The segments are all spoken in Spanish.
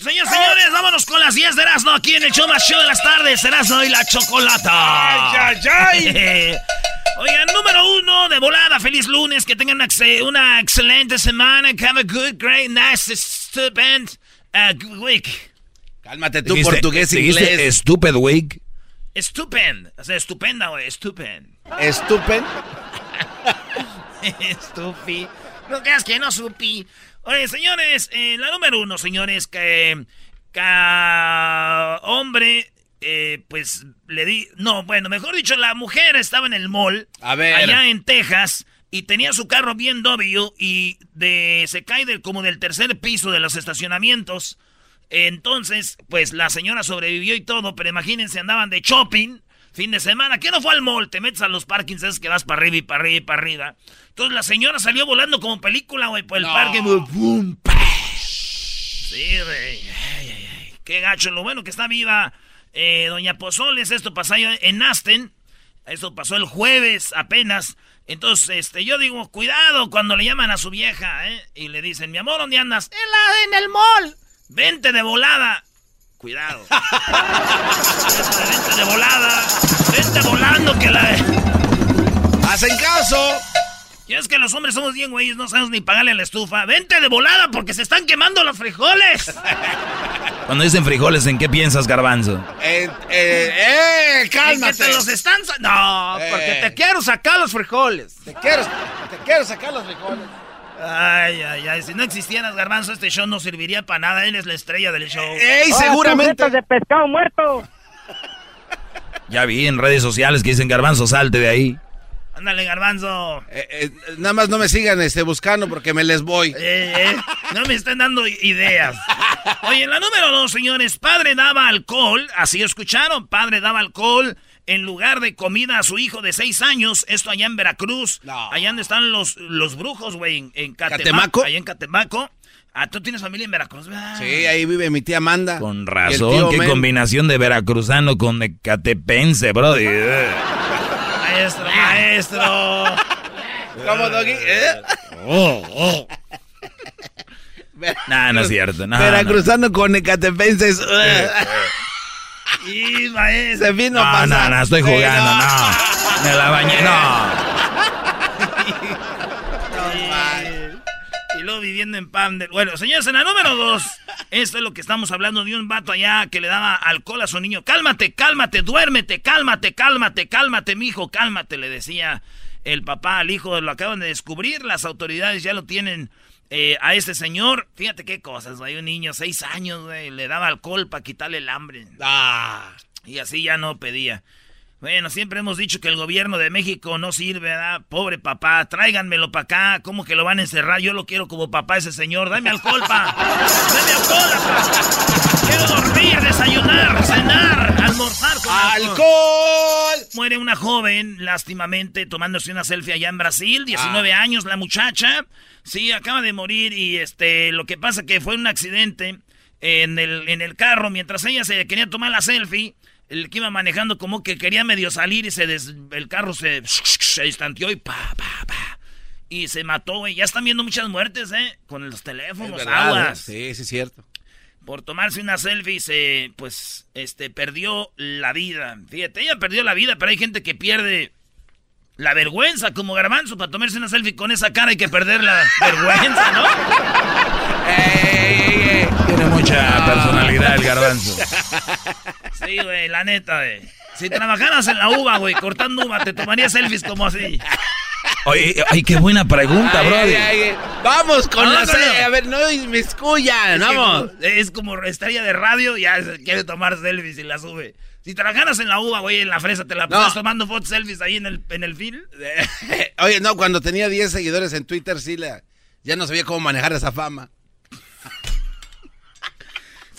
Señores, señores, vámonos con las 10 de Erasmo aquí en el show más show de las tardes. Erasmo y la chocolata. ¡Ay, ay, ay! Oigan, número uno de volada, feliz lunes, que tengan una, ex- una excelente semana, have a good, great, nice, stupend uh, week. Cálmate tú, portugués, inglés. Stupid wig. Stupend, o sea, estupenda, güey, stupend. Estupen. Estupi. No creas que no supi. Oye, señores, eh, la número uno, señores, que, que hombre, eh, pues le di. No, bueno, mejor dicho, la mujer estaba en el mall. A ver. Allá en Texas. Y tenía su carro bien W y de, se cae del, como del tercer piso de los estacionamientos. Entonces, pues la señora sobrevivió y todo, pero imagínense, andaban de shopping, fin de semana. ¿Qué no fue al mall? Te metes a los parkings, es que vas para arriba y para arriba y para arriba. Entonces la señora salió volando como película, güey, por el No. parque. Sí, güey. Ay, ay, ay. Qué gacho. Lo bueno que está viva eh, Doña Pozoles. Esto pasó en Aston. Esto pasó el jueves apenas. Entonces, este, yo digo, cuidado cuando le llaman a su vieja, ¿eh? Y le dicen, mi amor, ¿dónde andas? En, la, en el mall. Vente de volada. Cuidado. Vente de volada. Vente volando que la... ¡Hacen caso! Y es que los hombres somos bien güeyes, no sabemos ni pagarle a la estufa. Vente de volada porque se están quemando los frijoles. Cuando dicen frijoles, ¿en qué piensas, garbanzo? Eh, eh, eh, ¿Y que cálmate. te los están... No, Eh. porque te quiero sacar los frijoles. Te quiero, te quiero sacar los frijoles. Ay, ay, ay. Si no existieras, Garbanzo, este show no serviría para nada. Eres la estrella del show. ¡Ey, seguramente! de pescado muerto. Ya vi en redes sociales que dicen garbanzo, salte de ahí. Ándale, Garbanzo. Eh, eh, nada más no me sigan este, buscando porque me les voy. Eh, eh, no me están dando ideas. Oye, en la número dos, señores, padre daba alcohol, así escucharon, padre daba alcohol en lugar de comida a su hijo de seis años, esto allá en Veracruz, No. allá donde están los, los brujos, güey, en, en Catemaco, ¿Catemaco? allá en Catemaco. Ah, tú tienes familia en Veracruz, ¿verdad? Sí, ahí vive mi tía Amanda. Con razón, qué combinación de veracruzano con de catepense, bro. Maestro, maestro. ¿Cómo, Doggy? ¿Eh? Nah, no es cierto. No, Veracruzano con ecatepenses. Y maestro. Se vino no, no, pasar. no, estoy jugando, no. Me la bañé, no. Y luego viviendo en pan de... Bueno, señores, en la número dos, esto es lo que estamos hablando de un vato allá que le daba alcohol a su niño. Cálmate, cálmate, duérmete, cálmate, cálmate, cálmate, mijo, cálmate, le decía el papá al hijo. Lo acaban de descubrir, las autoridades ya lo tienen eh, a este señor. Fíjate qué cosas, hay un niño, seis años, güey, le daba alcohol para quitarle el hambre. Ah. Y así ya no pedía. Bueno, siempre hemos dicho que el gobierno de México no sirve, ¿verdad? Pobre papá, tráiganmelo para acá. ¿Cómo que lo van a encerrar? Yo lo quiero como papá ese señor. Dame alcohol, pa. Dame alcohol, pa. Quiero dormir, desayunar, cenar, almorzar con ¡Alcohol! Muere una joven, lástimamente, tomándose una selfie allá en Brasil, 19 años la muchacha. Sí, acaba de morir y este, lo que pasa que fue un accidente en el, en el carro mientras ella se quería tomar la selfie. El que iba manejando como que quería medio salir y se des- el carro se, se distanteó y pa, pa, pa. Y se mató, güey. Ya están viendo muchas muertes, ¿eh? Con los teléfonos, verdad, aguas ¿eh? Sí, sí, es cierto. por tomarse una selfie se pues este perdió la vida. Fíjate, ella perdió la vida, pero hay gente que pierde la vergüenza como garbanzo para tomarse una selfie con esa cara hay que perder la vergüenza, ¿no? Tiene mucha personalidad el garbanzo. Sí, güey, la neta, güey. Si trabajaras en la uva, güey, cortando uva, te tomarías selfies como así. Oye, ay, qué buena pregunta, Ay, bro. ay, ay, Vamos con No, la no, no. serie. A ver, no me escuyan. Es que Vamos. como- es como estrella de radio, ya se quiere tomar selfies y la sube. Si trabajaras en la uva, güey, en la fresa, te la No. pasas tomando fotos selfies ahí en el, en el film. Oye, no, cuando tenía 10 seguidores en Twitter, sí, la, ya no sabía cómo manejar esa fama.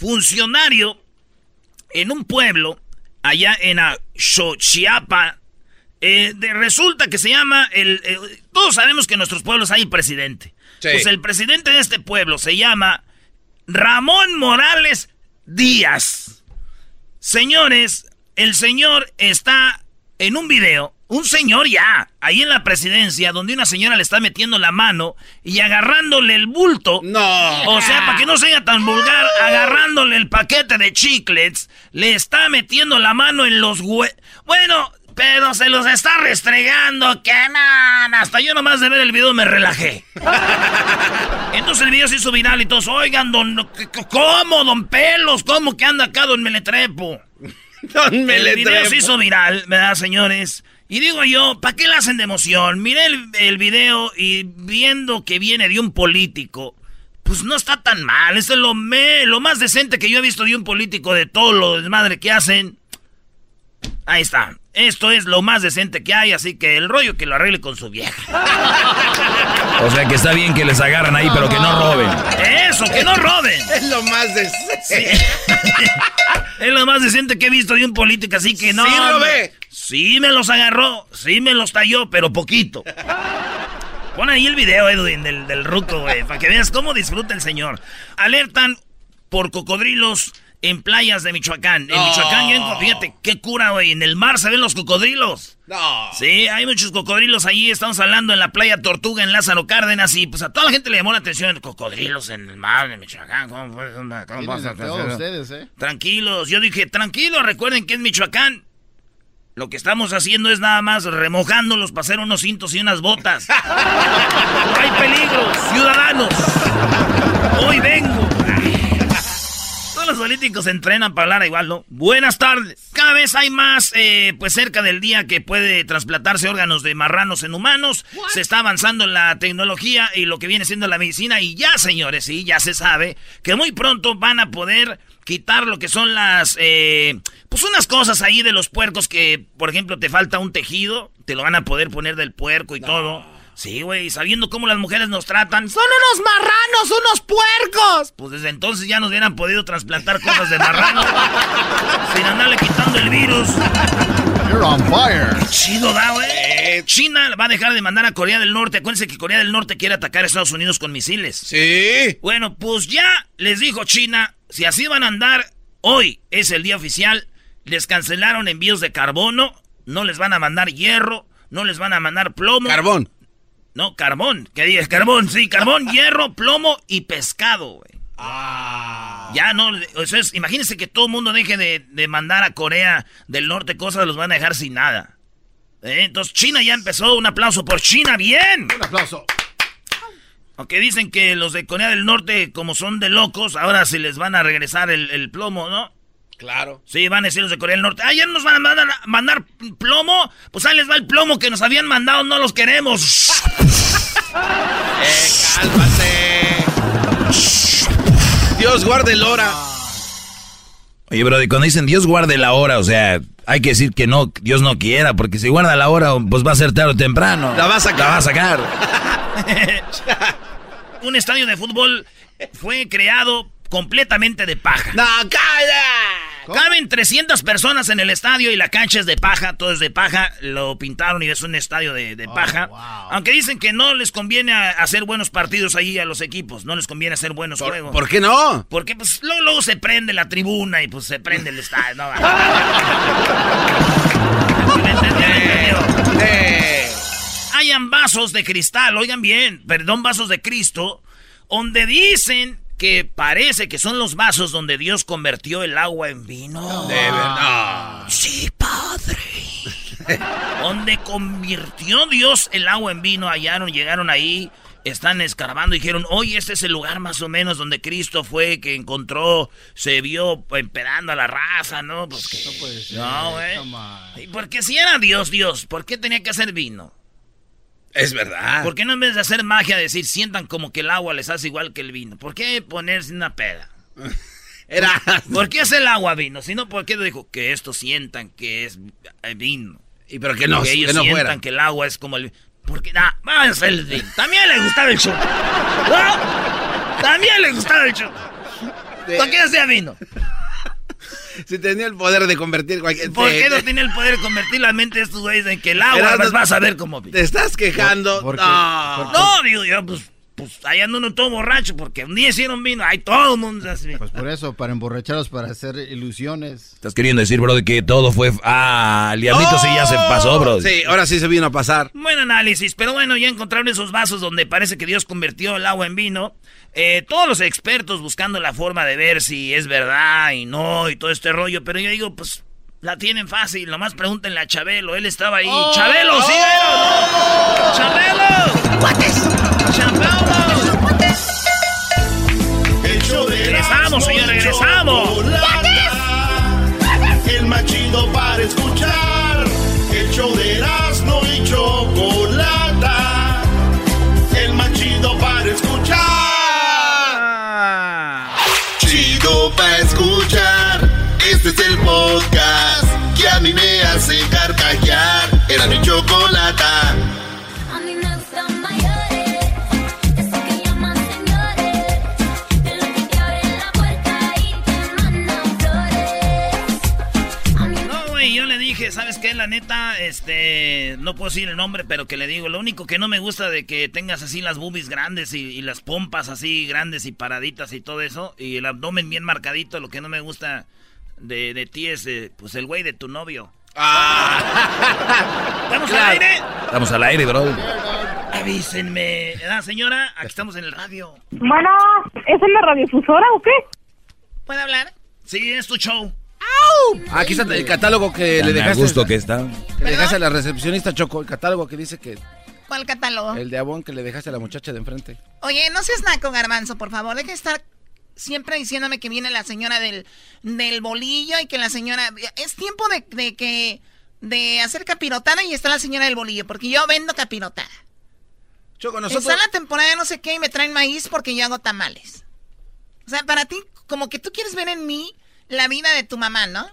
Funcionario en un pueblo allá en Xochiapa. Eh, de, resulta que se llama el, todos sabemos que en nuestros pueblos hay presidente. Pues el presidente de este pueblo se llama Ramón Morales Díaz. Señores, el señor está en un video, un señor ya, ahí en la presidencia, donde una señora le está metiendo la mano y agarrándole el bulto. No. O sea, para que no sea tan vulgar, agarrándole el paquete de chiclets, le está metiendo la mano en los hue... Bueno, pero se los está restregando, que man. Hasta yo nomás de ver el video me relajé. Entonces el video se hizo viral y todos, oigan, don, ¿cómo, don Pelos? ¿Cómo que anda acá, don Meletrepo? don Meletrepo. El video se hizo viral, ¿verdad, señores? Y digo yo, ¿para qué le hacen de emoción? Miré el, el, video y viendo que viene de un político, pues no está tan mal. Eso es lo, me, lo más decente que yo he visto de un político de todo lo desmadre que hacen. Ahí está. Esto es lo más decente que hay, así que el rollo que lo arregle con su vieja. O sea que está bien que les agarran ahí, pero que no roben. Eso, que no roben. Es lo más decente. es lo más decente que he visto de un político, así que no. Sí, lo ve. Sí me los agarró, sí me los talló, pero poquito. Pon ahí el video, Edwin, del, del ruco, güey, para que veas cómo disfruta el señor. Alertan por cocodrilos en playas de Michoacán. En Michoacán, fíjate, qué cura, güey. En el mar se ven los cocodrilos. No. Sí, hay muchos cocodrilos allí. Estamos hablando en la playa Tortuga, en Lázaro Cárdenas. Y pues a toda la gente le llamó la atención. Cocodrilos en el mar de Michoacán. ¿Cómo, cómo pasa? ustedes, eh? Tranquilos. Yo dije, tranquilos, recuerden que es Michoacán. Lo que estamos haciendo es nada más remojándolos para hacer unos cintos y unas botas. hay peligro, ciudadanos. Hoy vengo los políticos se entrenan para hablar igual, ¿no? Buenas tardes. Cada vez hay más, eh, pues cerca del día que puede trasplantarse órganos de marranos en humanos. Se está avanzando la tecnología y lo que viene siendo la medicina. Y ya, señores, sí, ya se sabe que muy pronto van a poder quitar lo que son las, eh, pues unas cosas ahí de los puercos que, por ejemplo, te falta un tejido, te lo van a poder poner del puerco y todo. Sí, güey, sabiendo cómo las mujeres nos tratan. ¡Son unos marranos, unos puercos! Pues desde entonces ya nos hubieran podido trasplantar cosas de marrano. sin andarle quitando el virus. You're on fire. Chido, da, güey. China va a dejar de mandar a Corea del Norte. Acuérdense que Corea del Norte quiere atacar a Estados Unidos con misiles. Sí. Bueno, pues ya les dijo China, si así van a andar, hoy es el día oficial. Les cancelaron envíos de carbono, no les van a mandar hierro, no les van a mandar plomo. Carbón. No, carbón. ¿Qué dices? Carbón, sí, carbón, hierro, plomo y pescado, güey. Ah. Ya no, eso es, imagínense que todo el mundo deje de, mandar a Corea del Norte cosas, los van a dejar sin nada. ¿Eh? Entonces China ya empezó, un aplauso por China, bien. Un aplauso. Aunque dicen que los de Corea del Norte, como son de locos, ahora se les van a regresar el plomo, ¿no? Claro. Sí, van a decir los de Corea del Norte. Ah, ya nos van a mandar, plomo. Pues ahí les va el plomo que nos habían mandado, no los queremos. eh, cálmate. Dios guarde la hora. Oye, bro, y cuando dicen Dios guarde la hora, o sea, hay que decir que no, Dios no quiera, porque si guarda la hora, pues va a ser tarde o temprano. La va a sacar. La va a sacar. Un estadio de fútbol fue creado completamente de paja. ¡No, calla! Caben 300 personas en el estadio y la cancha es de paja, todo es de paja. Lo pintaron y es un estadio de, Oh, paja. Aunque dicen que no les conviene hacer buenos partidos ahí a los equipos, no les conviene hacer buenos ¿Por, juegos. ¿Por qué no? Porque pues luego, luego se prende la tribuna y pues se prende el estadio. Hayan vasos de cristal, oigan bien, perdón, vasos de Cristo, donde dicen que parece que son los vasos donde Dios convirtió el agua en vino. De verdad. Sí, padre. donde convirtió Dios el agua en vino, hallaron, llegaron ahí, están escarbando y dijeron, oye, este es el lugar más o menos donde Cristo fue, que encontró, se vio empedando a la raza, ¿no? Pues que, No puede ser. No, güey. Come on. ¿Y por qué si era Dios, Dios? ¿Por qué tenía que hacer vino? Es verdad. ¿Por qué no en vez de hacer magia decir sientan como que el agua les hace igual que el vino? ¿Por qué ponerse una peda? Era. ¿Por qué es el agua vino? Si no, ¿por qué dijo que esto sientan que es eh, vino? Y pero que no, que ellos que no sientan fuera. que el agua es como el porque ah, vamos a hacer el vino. También le gustaba el show. ¿No? También le gustaba el show. ¿Por qué hacía vino? Si tenía el poder de convertir cualquier... ¿Por qué no tiene el poder de convertir la mente de estos güeyes en que el agua vas, vas a ver cómo... Te estás quejando. ¿Por- por qué? no. No, digo yo, pues, pues ahí ando uno todo borracho porque un día hicieron vino, ahí todo el mundo así. Pues por eso, para emborracharlos, para hacer ilusiones. Estás queriendo decir, Brody, que todo fue... Ah, el diablito sí ya se pasó, Brody. Sí, ahora sí se vino a pasar. Buen análisis, pero bueno, ya encontraron esos vasos donde parece que Dios convirtió el agua en vino. Eh, todos los expertos buscando la forma de ver si es verdad y no y todo este rollo, pero yo digo, pues la tienen fácil, nomás pregúntenle a Chabelo, él estaba ahí. ¡Chabelo, sí, no! ¡Chabelo! De Regresamos, señor, regresamos. chocolata. El más chido para escuchar. El show de Erasmo y Chocolata. El más chido para escuchar. Chido para escuchar. Este es el podcast que a mí me hace carcajear. Era mi chocolata. La neta, este, no puedo decir el nombre, pero que le digo, lo único que no me gusta de que tengas así las boobies grandes y, y las pompas así grandes y paraditas y todo eso, y el abdomen bien marcadito, lo que no me gusta de, de ti es, eh, pues, el güey de tu novio. ¿Estamos al aire? Estamos al aire, Brody. Avísenme. ¿Verdad, señora? Aquí estamos en el radio. Bueno, ¿es en la radiodifusora o qué? ¿Puedo hablar? Sí, es tu show. Aquí está el catálogo que le Tan a dejaste. gusto que está. que le dejaste a la recepcionista Choco. El catálogo que dice que. ¿Cuál catálogo? El de Avon que le dejaste a la muchacha de enfrente. Oye, no seas naco, garbanzo, por favor. Deja de estar siempre diciéndome que viene la señora del, del bolillo y que la señora... Es tiempo de, de que... De hacer capirotada y está la señora del bolillo, porque yo vendo capirotada. Choco, nosotros. Está la temporada de no sé qué y me traen maíz porque yo hago tamales. O sea, para ti, como que tú quieres ver en mí la vida de tu mamá, ¿no?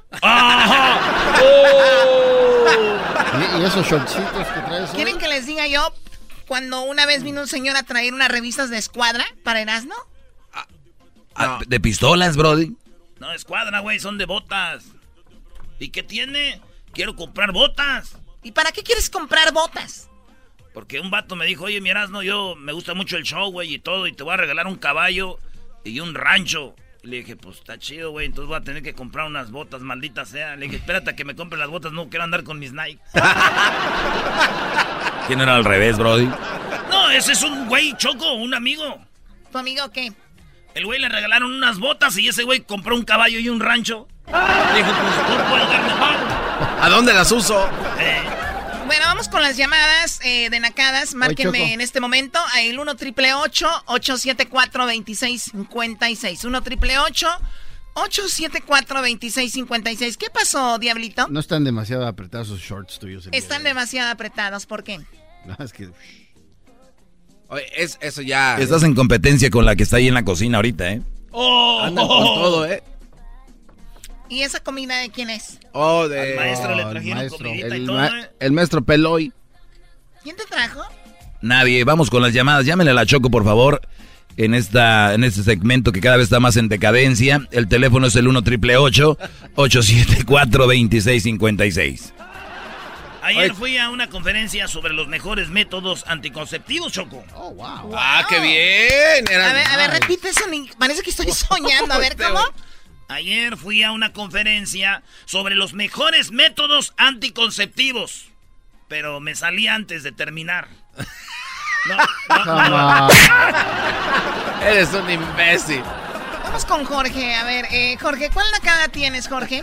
¿Y, y esos shortcitos que traes hoy? ¿Quieren que les diga yo cuando una vez vino un señor a traer unas revistas de escuadra para Erasmo? Ah, ¿De pistolas, Brody? No, escuadra, güey, son de botas. ¿Y qué tiene? Quiero comprar botas. ¿Y para qué quieres comprar botas? Porque un vato me dijo, oye, miras, no, yo me gusta mucho el show, güey, y todo, y te voy a regalar un caballo y un rancho. Le dije, pues está chido, güey, entonces voy a tener que comprar unas botas, maldita sea. Le dije, espérate a que me compre las botas, no quiero andar con mis Nike. ¿Quién era al revés, Brody? No, ese es un güey choco, un amigo. ¿Tu amigo qué? El güey le regalaron unas botas y ese güey compró un caballo y un rancho. Le dije, pues no puedo dar mejor. ¿A dónde las uso? Eh, Bueno, vamos con las llamadas eh, de nacadas. Márquenme en este momento al 1 triple 874 2656 1 triple 874 2656 ¿Qué pasó, Diablito? No están demasiado apretados esos shorts tuyos. Están de demasiado apretados. ¿Por qué? No, es que... Oye, es, eso ya. Estás en competencia con la que está ahí en la cocina ahorita, ¿eh? oh, Andan con todo, ¿eh? ¿Y esa comida de quién es? Oh, Al de. maestro le Oh, el trajeron maestro. comidita y El, todo, ma- ¿eh? el maestro Peloy. ¿Quién te trajo? Nadie. Vamos con las llamadas. Llámenle a la Choco, por favor. En, esta, en este segmento que cada vez está más en decadencia. El teléfono es el 1 triple 874 2656 Ayer fui a una conferencia sobre los mejores métodos anticonceptivos, Choco. Oh, wow. Ah, qué bien. Era- A ver, a ver, repite eso. Parece que estoy soñando. A ver, ¿cómo? Ayer fui a una conferencia sobre los mejores métodos anticonceptivos. Pero me salí antes de terminar. No, no, no. Eres un imbécil. Vamos con Jorge. A ver, eh, Jorge, ¿cuál nacada tienes, Jorge?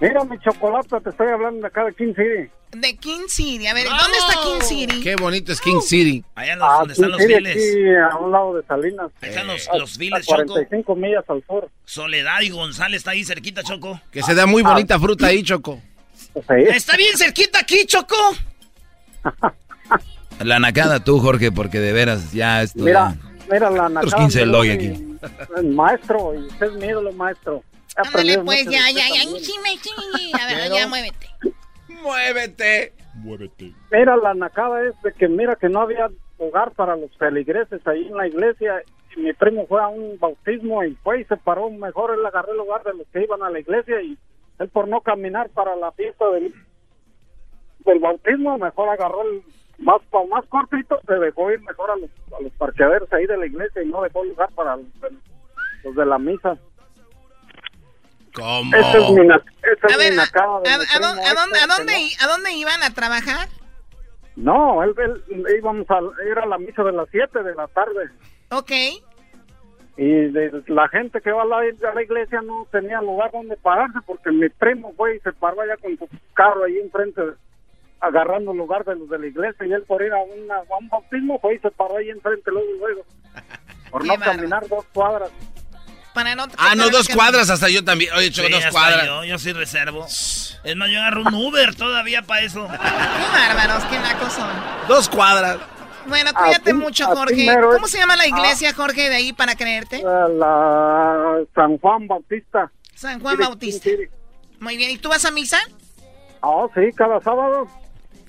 Mira, mi chocolate, te estoy hablando de acá de King City. De King City. A ver, ¿dónde está King City? Qué bonito es King City. Allá en los- Ah, donde están King los City, viles. aquí a un lado de Salinas. Ahí están los, A- los a viles, Choco. 45 millas al sur. Soledad y González está ahí cerquita, Choco. Que se da muy bonita fruta ahí, Choco. Pues ahí. Está bien cerquita aquí, Choco. La nacada tú, Jorge, porque de veras ya esto Mira, ya- mira la nacada 15 del doy y- aquí. El maestro, y usted es mi ídolo, maestro. Ándale, pues, ya, ya, ya. también. Chime, chime. A ver, Pero- ya, muévete. Muévete. Mira, la nacada es de que mira que no había hogar para los feligreses ahí en la iglesia y mi primo fue a un bautismo y fue y se paró mejor, él agarró el lugar de los que iban a la iglesia y él por no caminar para la fiesta del, del bautismo, mejor agarró el más más cortito, se dejó ir mejor a los, a los parqueaderos ahí de la iglesia y no dejó lugar para los, los de la misa. ¿Cómo? Esa es mi, na- esa es A ver, ¿a, a- a dónde, a dónde- a a iban a trabajar? No, él, él- íbamos a, era la misa de las 7 de la tarde. Ok. Y de- la gente que va a la, a la iglesia no tenía lugar donde pararse porque mi primo fue y se paró allá con su carro ahí enfrente, agarrando lugar de los de la iglesia. Y él por ir a, una- a un bautismo fue y se paró ahí enfrente luego, luego. Por no caminar dos cuadras. Para no Ah, no, dos cuadras hasta yo también. Oye, Sí, dos cuadras. Yo, yo sí reservo. Es más, yo agarro un Uber todavía para eso. Qué bárbaros, qué nacos son. Dos cuadras. Bueno, cuídate mucho, Jorge. ¿Cómo se llama la iglesia, Jorge, de ahí para creerte? A La San Juan Bautista. San Juan Bautista. Muy bien. ¿Y tú vas a misa? Oh, sí, cada sábado.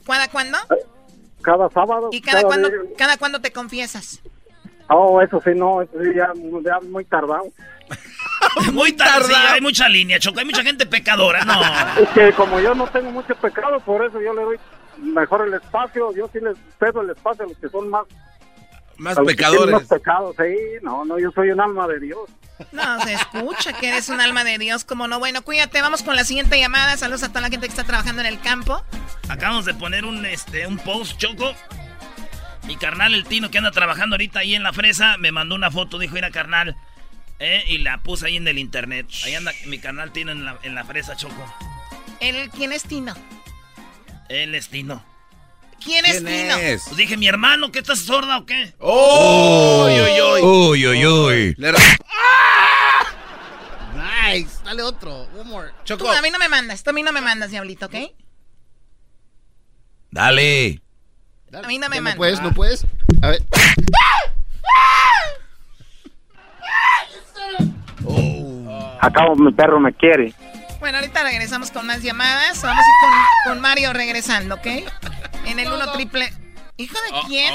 ¿Cada cuándo? Cada sábado. ¿Y cada cuándo, cada cuándo te confiesas? Oh, eso sí, no, eso sí, ya, ya muy tardado. Muy tarde, sí, hay mucha línea, Choco. Hay mucha gente pecadora. No. Es que como yo no tengo mucho pecado, por eso yo le doy mejor el espacio. Yo sí les cedo el espacio a los que son más... Más a los que tienen pecadores. Más pecados, sí. No, no, yo soy un alma de Dios. No, se escucha que eres un alma de Dios, como no. Bueno, cuídate, vamos con la siguiente llamada. Saludos a toda la gente que está trabajando en el campo. Acabamos de poner un, este, un post, Choco. Mi carnal, el Tino, que anda trabajando ahorita ahí en la fresa, me mandó una foto, dijo, mira, carnal. eh, y la puse ahí en el internet. Ahí anda mi carnal Tino en la, en la fresa, Choco. ¿El, ¿Quién es Tino? Él es Tino. ¿Quién es Tino? Pues dije, mi hermano, ¿qué estás sorda o qué? ¡Oh! ¡Uy, uy, uy! Uy, uy, uy. Le- Nice. Dale otro. One more. Tú a mí no me mandas, tú a mí no me mandas, diablito, ¿ok? Dale. A mí no me mandas. No puedes, no puedes. A ver. Acabo, mi perro me quiere. Bueno, ahorita regresamos con más llamadas. Vamos a ir con, con Mario regresando, ¿ok? En el 1 triple. ¿Hijo de quién?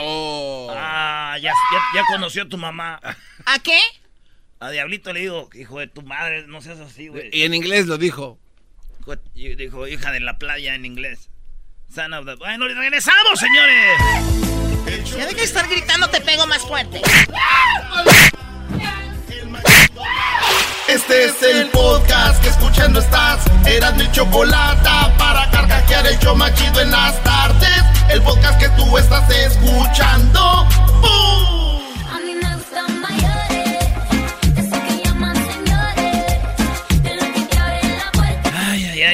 Ah, ya, ya, ya conoció a tu mamá. ¿A qué? A Diablito le digo, hijo de tu madre, no seas así, güey. Y en inglés lo dijo. Dijo, hija de la playa en inglés. Son of the... Bueno, regresamos, señores. Ya deja de estar gritando, te pego más fuerte. Este es el podcast que escuchando estás. Eran mi chocolate para carcajear el show machido en las tardes. El podcast que tú estás escuchando. ¡Bum!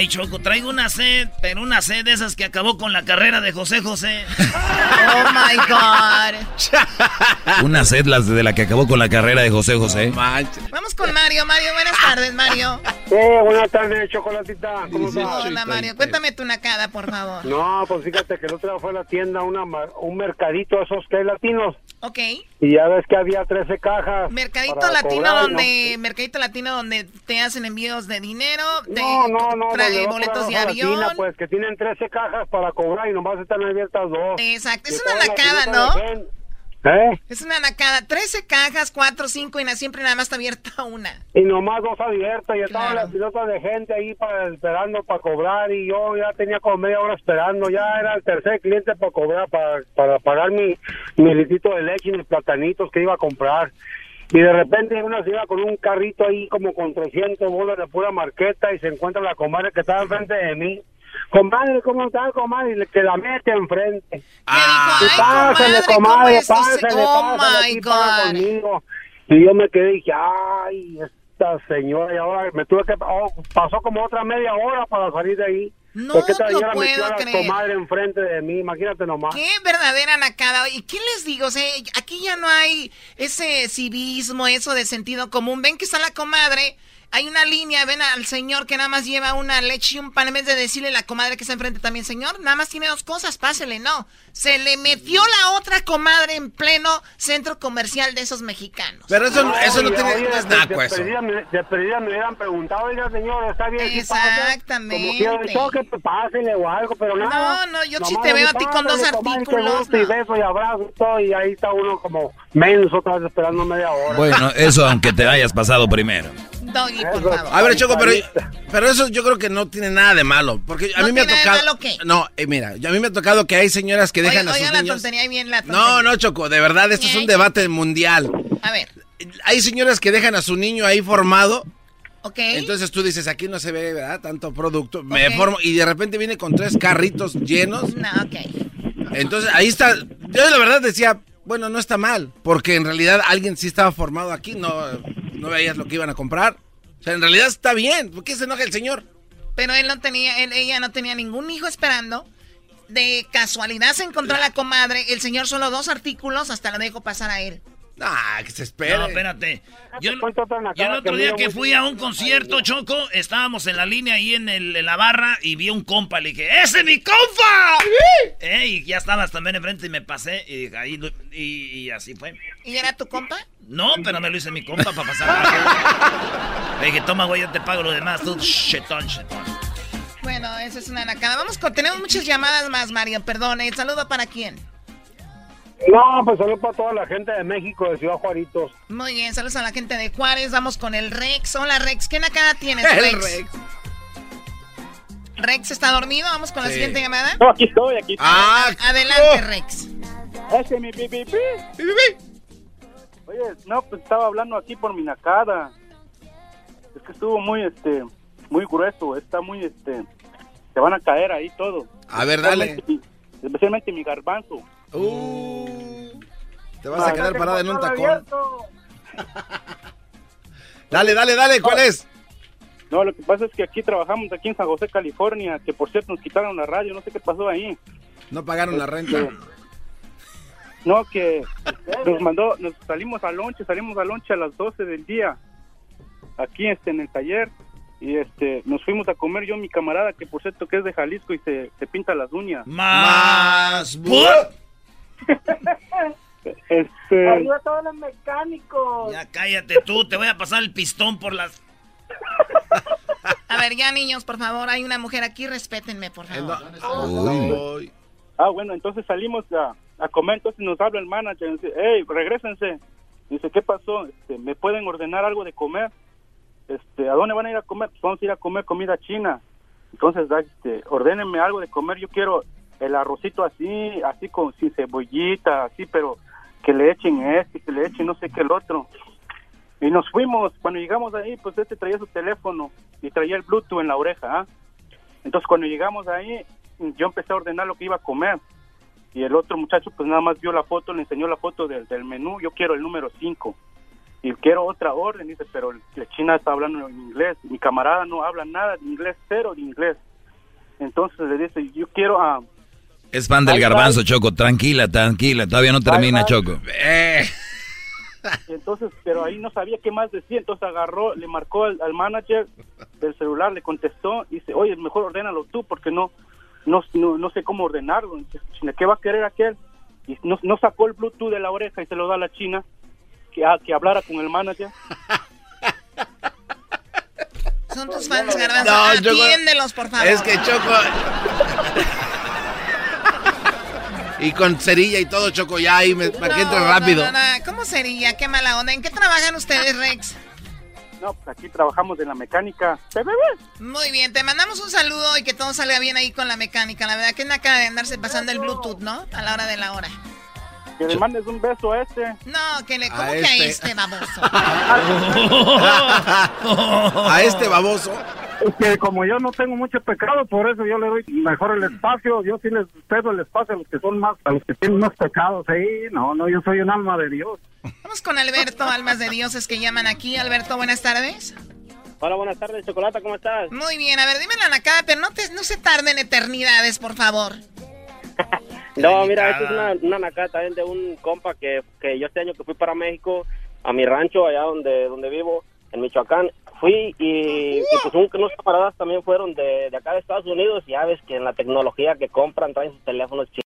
Ay, Choco, traigo una sed, pero una sed de esas que acabó con la carrera de José José. Oh my God. Una sed las de la que acabó con la carrera de José José. Vamos con Mario. Mario, buenas tardes, Mario. Eh, buenas tardes, Chocolatita. ¿Cómo estás? Hola, Mario. Cuéntame tu nacada, por favor. No, pues fíjate que el otro día fue a la tienda una, ma- un mercadito esos que hay latinos. Ok. Y ya ves que había 13 cajas. Mercadito latino cobrar, donde mercadito latino donde te hacen envíos de dinero, No, no, no, trae va boletos de avión. Latina, pues que tienen 13 cajas para cobrar y nomás están abiertas dos. Exacto, es una pilotas ¿no? ¿Eh? Es una nacada. 13 cajas, 4, 5 y na- siempre nada más está abierta una. Y nomás dos abiertas y estaban Claro. las pilotas de gente ahí para, esperando para cobrar y yo ya tenía como media hora esperando, ya era el tercer cliente para cobrar, para, para pagar mi, mi litito de leche y mis platanitos que iba a comprar. Y de repente una se iba con un carrito ahí como con 300 bolas de pura marqueta y se encuentra la comadre que estaba enfrente de mí. Comadre, ¿cómo está, comadre? Y le- que la mete enfrente. Ah, Y pásale, ¿cómo comadre, se- pásale, Oh, pásale, my God. conmigo. Y yo me quedé y dije, ay, esta señora, y ahora me tuve que, oh, pasó como otra media hora para salir de ahí. No Porque esta lo señora metió puedo a la creer. comadre enfrente de mí, imagínate nomás. Qué verdadera nacada. ¿Y qué les digo? O sea, aquí ya no hay ese civismo, eso de sentido común. Ven que está la comadre hay una línea, ven al señor que nada más lleva una leche y un pan en vez de decirle a la comadre que está enfrente también, señor, nada más tiene dos cosas, pásele, no. Se le metió la otra comadre en pleno centro comercial de esos mexicanos. Pero eso, no- eso no tiene. oye, no es de- naco de eso. perdida me- De perdida me hubieran preguntado, oiga, señor, está bien. Exactamente. Como que te pásele o algo, pero nada. No, no, yo sí te veo a ti con dos artículos, gusto, Y no. beso y abrazo y todo, y ahí está uno como menso otra vez esperando media hora. Bueno, eso aunque te hayas pasado primero. Doggy, por favor. A ver, Choco, pero, pero eso yo creo que no tiene nada de malo. Porque a ¿No mí me ha de tocado. malo qué? No, eh, mira, a mí me ha tocado que hay señoras que dejan Oiga, a sus oiga la niños. tontería y bien la No, tontería. no, Choco, de verdad, esto es un debate mundial. A ver, Hay señoras que dejan a su niño ahí formado. ok. Entonces tú dices, aquí no se ve, ¿verdad? Tanto producto. Me Ok. formo y de repente viene con tres carritos llenos. No, ok. Entonces ahí está. Yo la verdad decía, bueno, no está mal. Porque en realidad alguien sí estaba formado aquí. No, no veías lo que iban a comprar. O sea, en realidad está bien. ¿Por qué se enoja el señor? Pero él no tenía, él- ella no tenía ningún hijo esperando. De casualidad se encontró a la comadre. El señor solo dos artículos, hasta lo dejo pasar a él. Ah, que se espere. No, espérate. Yo, yo el otro día que fui a un concierto, Choco, estábamos en la línea ahí en, el- en la barra y vi a un compa. Le dije, ¡Ese es mi compa! Eh, y ya estabas también enfrente y me pasé y, ahí, y, y así fue. ¿Y era tu compa? No, pero me lo hice mi compa para pasar. Le dije, toma, güey, yo te pago lo demás. Tú, chetón, chetón. Bueno, esa es una nacada. Vamos con, tenemos muchas llamadas más, Mario. Perdón, ¿el saludo para quién? No, pues saludos para toda la gente de México, de Ciudad Juaritos. Muy bien, saludos a la gente de Juárez. Vamos con el Rex. Hola, Rex. ¿Qué nacada tienes, El Rex? Rex. Rex está dormido. Vamos con la siguiente llamada. No, aquí estoy, aquí estoy. Ah, Adelante, Rex. Ese es mi pi, pi, pi. Oye, no, pues estaba hablando aquí por mi nacada. Es que estuvo muy, este, muy grueso. Está muy, este, se van a caer ahí todo. A ver, dale. Especialmente mi garbanzo. Uh, te vas a Ah, quedar que parada en un tacón. Dale, dale, dale. ¿Cuál es? No, lo que pasa es que aquí trabajamos, aquí en San José, California, que por cierto nos quitaron la radio, no sé qué pasó ahí. No pagaron la renta. No, que nos mandó, nos salimos a lonche, salimos a lonche a las 12 del día, aquí este, en el taller, y este, nos fuimos a comer yo y mi camarada, que por cierto que es de Jalisco y se, se pinta las uñas. Más. Este, todos los mecánicos. Ya cállate tú, te voy a pasar el pistón por las... A ver, ya, niños, por favor. Hay una mujer aquí. Respétenme, por favor. Uy. ah, bueno, entonces salimos a, a comer, entonces nos habla el manager, y dice, hey, regresense. Dice, ¿qué pasó? Este, ¿Me pueden ordenar algo de comer? Este, ¿A dónde van a ir a comer? Pues vamos a ir a comer comida china. Entonces, da, este, ordénenme algo de comer. Yo quiero el arrocito así, así con sin cebollita, así, pero que le echen este, que le echen no sé qué el otro. Y nos fuimos. Cuando llegamos ahí, pues este traía su teléfono y traía el Bluetooth en la oreja. ¿ah? Entonces, cuando llegamos ahí, yo empecé a ordenar lo que iba a comer. Y el otro muchacho, pues nada más vio la foto, le enseñó la foto del, del menú. Yo quiero el número 5. Y quiero otra orden, dice, pero la china está hablando en inglés. Mi camarada no habla nada de inglés, cero de inglés. Entonces le dice, yo quiero a... Es fan del Bye, garbanzo, bye. Choco. Tranquila, tranquila. Todavía no termina, bye. Choco. Eh, Entonces, pero ahí no sabía qué más decir. Entonces agarró, le marcó al, al manager del celular, le contestó y dice, oye, mejor ordénalo tú porque no no, no, no sé cómo ordenarlo. Dice, ¿Qué va a querer aquel? Y no, no sacó el Bluetooth de la oreja y se lo da a la china que, a- que hablara con el manager. Son tus fans, Garbanzo. No, Atiéndelos, por favor. es que Choco. y con cerilla y todo, Choco, ya ahí me, para que entre No, rápido. no, no, no. ¿Cómo sería? Qué mala onda. ¿En qué trabajan ustedes, Rex? No, pues aquí trabajamos en la mecánica. Muy bien, te mandamos un saludo y que todo salga bien ahí con la mecánica. La verdad que no acaba de andarse pasando el Bluetooth, ¿no? A la hora de la hora. Que le mandes un beso a este. No, que le, ¿cómo A que a este. este baboso? A este baboso. Es que como yo no tengo mucho pecado, por eso yo le doy mejor el espacio. Yo sí les cedo el espacio a los que son más, a los que tienen más pecados. Sí, no, no, yo soy un alma de Dios. Vamos con Alberto, almas de dioses que llaman aquí. Alberto, buenas tardes. Hola, buenas tardes, Chocolata, ¿cómo estás? Muy bien, a ver, dime la nacada, pero no, te, no se tarden eternidades, por favor. No, mira, esta es una, una nacada también de un compa que, que yo este año que fui para México, a mi rancho, allá donde, donde vivo, en Michoacán, fui y, y, pues un- unos camaradas también fueron de, de acá de Estados Unidos y ya ves que en la tecnología que compran traen sus teléfonos chidos.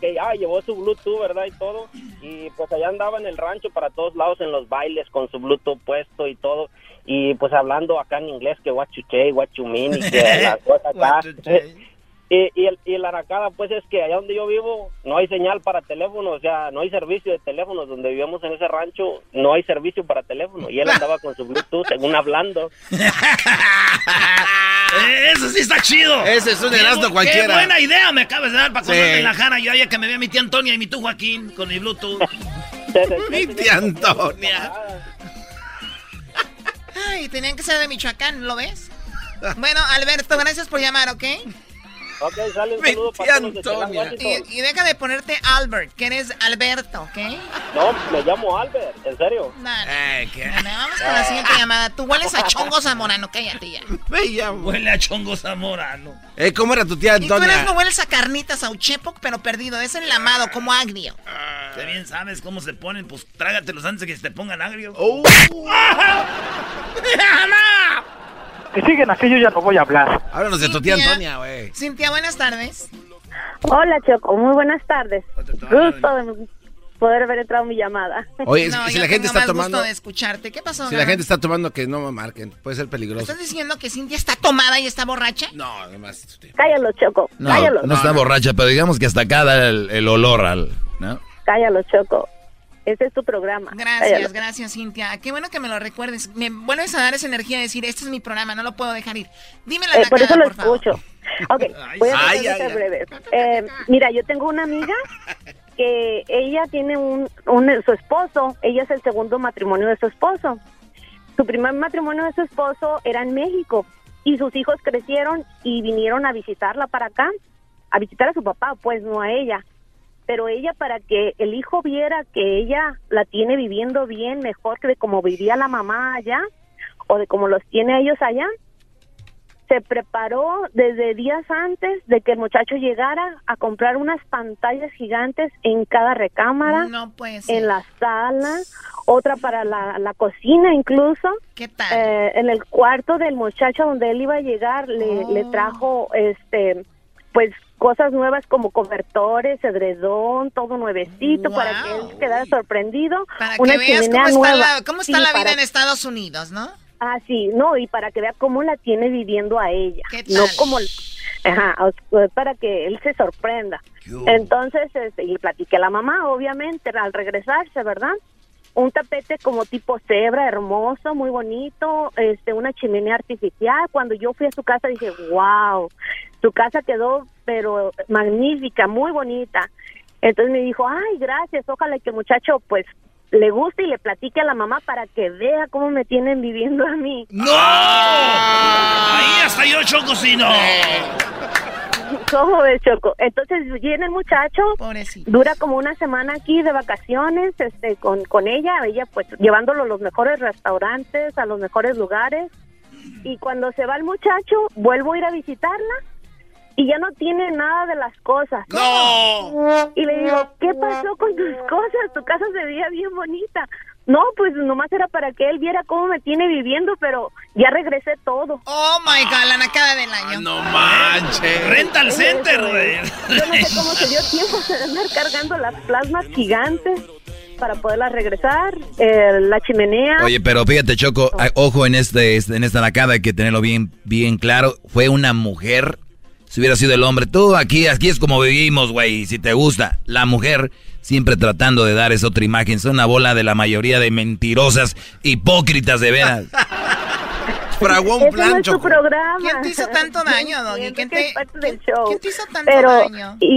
Que ya llevó su Bluetooth, ¿verdad? Y todo. Y pues allá andaba en el rancho para todos lados en los bailes con su Bluetooth puesto y todo. Y pues hablando acá en inglés que what you say, what you mean y que las cosas acá. Y, y, el- y la aracada, pues es que allá donde yo vivo no hay señal para teléfono, o sea, no hay servicio de teléfono. Donde vivimos en ese rancho no hay servicio para teléfono. Y él andaba con su Bluetooth, según hablando. Eh, Eso sí está chido. Ese es un bu- cualquiera. Qué buena idea me acabas de dar para Sí. en la jara. Yo ya que me vea mi tía Antonia y mi tú Joaquín con mi Bluetooth. Mi tía Antonia. Ay, tenían que ser de Michoacán, ¿lo ves? Bueno, Alberto, gracias por llamar, ¿ok? Ok, sale un saludo para todos los de Antonia. Y, y deja de ponerte Albert, que eres Alberto, ¿ok? No, me llamo Albert, ¿en serio? No, no. Vamos con la siguiente llamada. Tú hueles a chongo zamorano, cállate ya. Huele a chongo zamorano. Eh, ¿Cómo era tu tía Y tú eres Antonia? no hueles a carnitas, a uchepoc, pero perdido. Es enlamado, como agrio. Qué bien sabes cómo se ponen, pues trágatelos antes de que se te pongan agrio. Oh. Que siguen aquí, yo ya no voy a hablar. Háblanos de tu tía. Antonia, güey. Cintia, buenas tardes. Hola, Choco. Muy buenas tardes. Gusto de poder haber entrado mi llamada. Oye, es No, que si la gente está tomando... gusto de escucharte. ¿Qué pasó? Si la gente está tomando, que no me marquen. Puede ser peligroso. ¿Estás diciendo que Cintia está tomada y está borracha? No, además. Cállalo, Choco. No, Cállalo. no está borracha, pero digamos que hasta acá da el, el olor al... ¿no? Cállalo, Choco. Ese es tu programa. Gracias, gracias, Cintia. Qué bueno que me lo recuerdes. Me vuelves a dar esa energía de decir, este es mi programa, no lo puedo dejar ir. Dime la Eh, por eso lo por favor. escucho. Ok, voy a ser breve. Eh, mira, yo tengo una amiga que ella tiene un, un- su esposo, ella es el segundo matrimonio de su esposo. Su primer matrimonio de su esposo era en México y sus hijos crecieron y vinieron a visitarla para acá, a visitar a su papá, pues no a ella. Pero ella para que el hijo viera que ella la tiene viviendo bien, mejor que de como vivía la mamá allá o de como los tiene ellos allá, se preparó desde días antes de que el muchacho llegara a comprar unas pantallas gigantes en cada recámara, No en la sala, otra para la, la cocina incluso. ¿Qué tal? Eh, en el cuarto del muchacho donde él iba a llegar le, Oh. le trajo este pues cosas nuevas como cobertores, edredón, todo nuevecito para que él quedara sorprendido. Para una que veas cómo está, nueva. la, cómo está Sí, la vida para- en Estados Unidos, ¿no? Ah, sí, no, y para que vea cómo la tiene viviendo a ella. ¿Qué No tal? como... Ajá, para que él se sorprenda. Entonces, este, y platiqué a la mamá, obviamente, al regresarse, ¿verdad? Un tapete como tipo cebra, hermoso, muy bonito, este, una chimenea artificial. Cuando yo fui a su casa dije, wow, su casa quedó, pero magnífica, muy bonita. Entonces me dijo, ay, gracias, ojalá que el muchacho, pues, le guste y le platique a la mamá para que vea cómo me tienen viviendo a mí. ¡No! Ahí hasta yo choco si no. ¿Cómo ves, Choco? Entonces viene el muchacho, dura como una semana aquí de vacaciones, este, con, con ella, ella pues llevándolo a los mejores restaurantes, a los mejores lugares, y cuando se va el muchacho, vuelvo a ir a visitarla, y ya no tiene nada de las cosas. ¡No! Y le digo, ¿qué pasó con tus cosas? Tu casa se veía bien bonita. No, pues nomás era para que él viera cómo me tiene viviendo, pero ya regresé todo. Oh my god, la nacada del año. No manches. Rental center, güey. Yo no sé cómo se dio tiempo de andar cargando las plasmas gigantes para poderlas regresar, eh, la chimenea. Oye, pero fíjate, Choco, ah, ojo en este, este- en esta nacada, hay que tenerlo bien, bien claro. Fue una mujer. Si hubiera sido el hombre, tú aquí, aquí es como vivimos, güey. Si te gusta, la mujer siempre tratando de dar esa otra imagen. Son una bola de la mayoría de mentirosas, hipócritas de veras. Fragua Ese no es tu programa. ¿Quién te hizo tanto daño, Doggy? ¿Quién te- es parte del show. quién te hizo tanto Pero, daño? Y,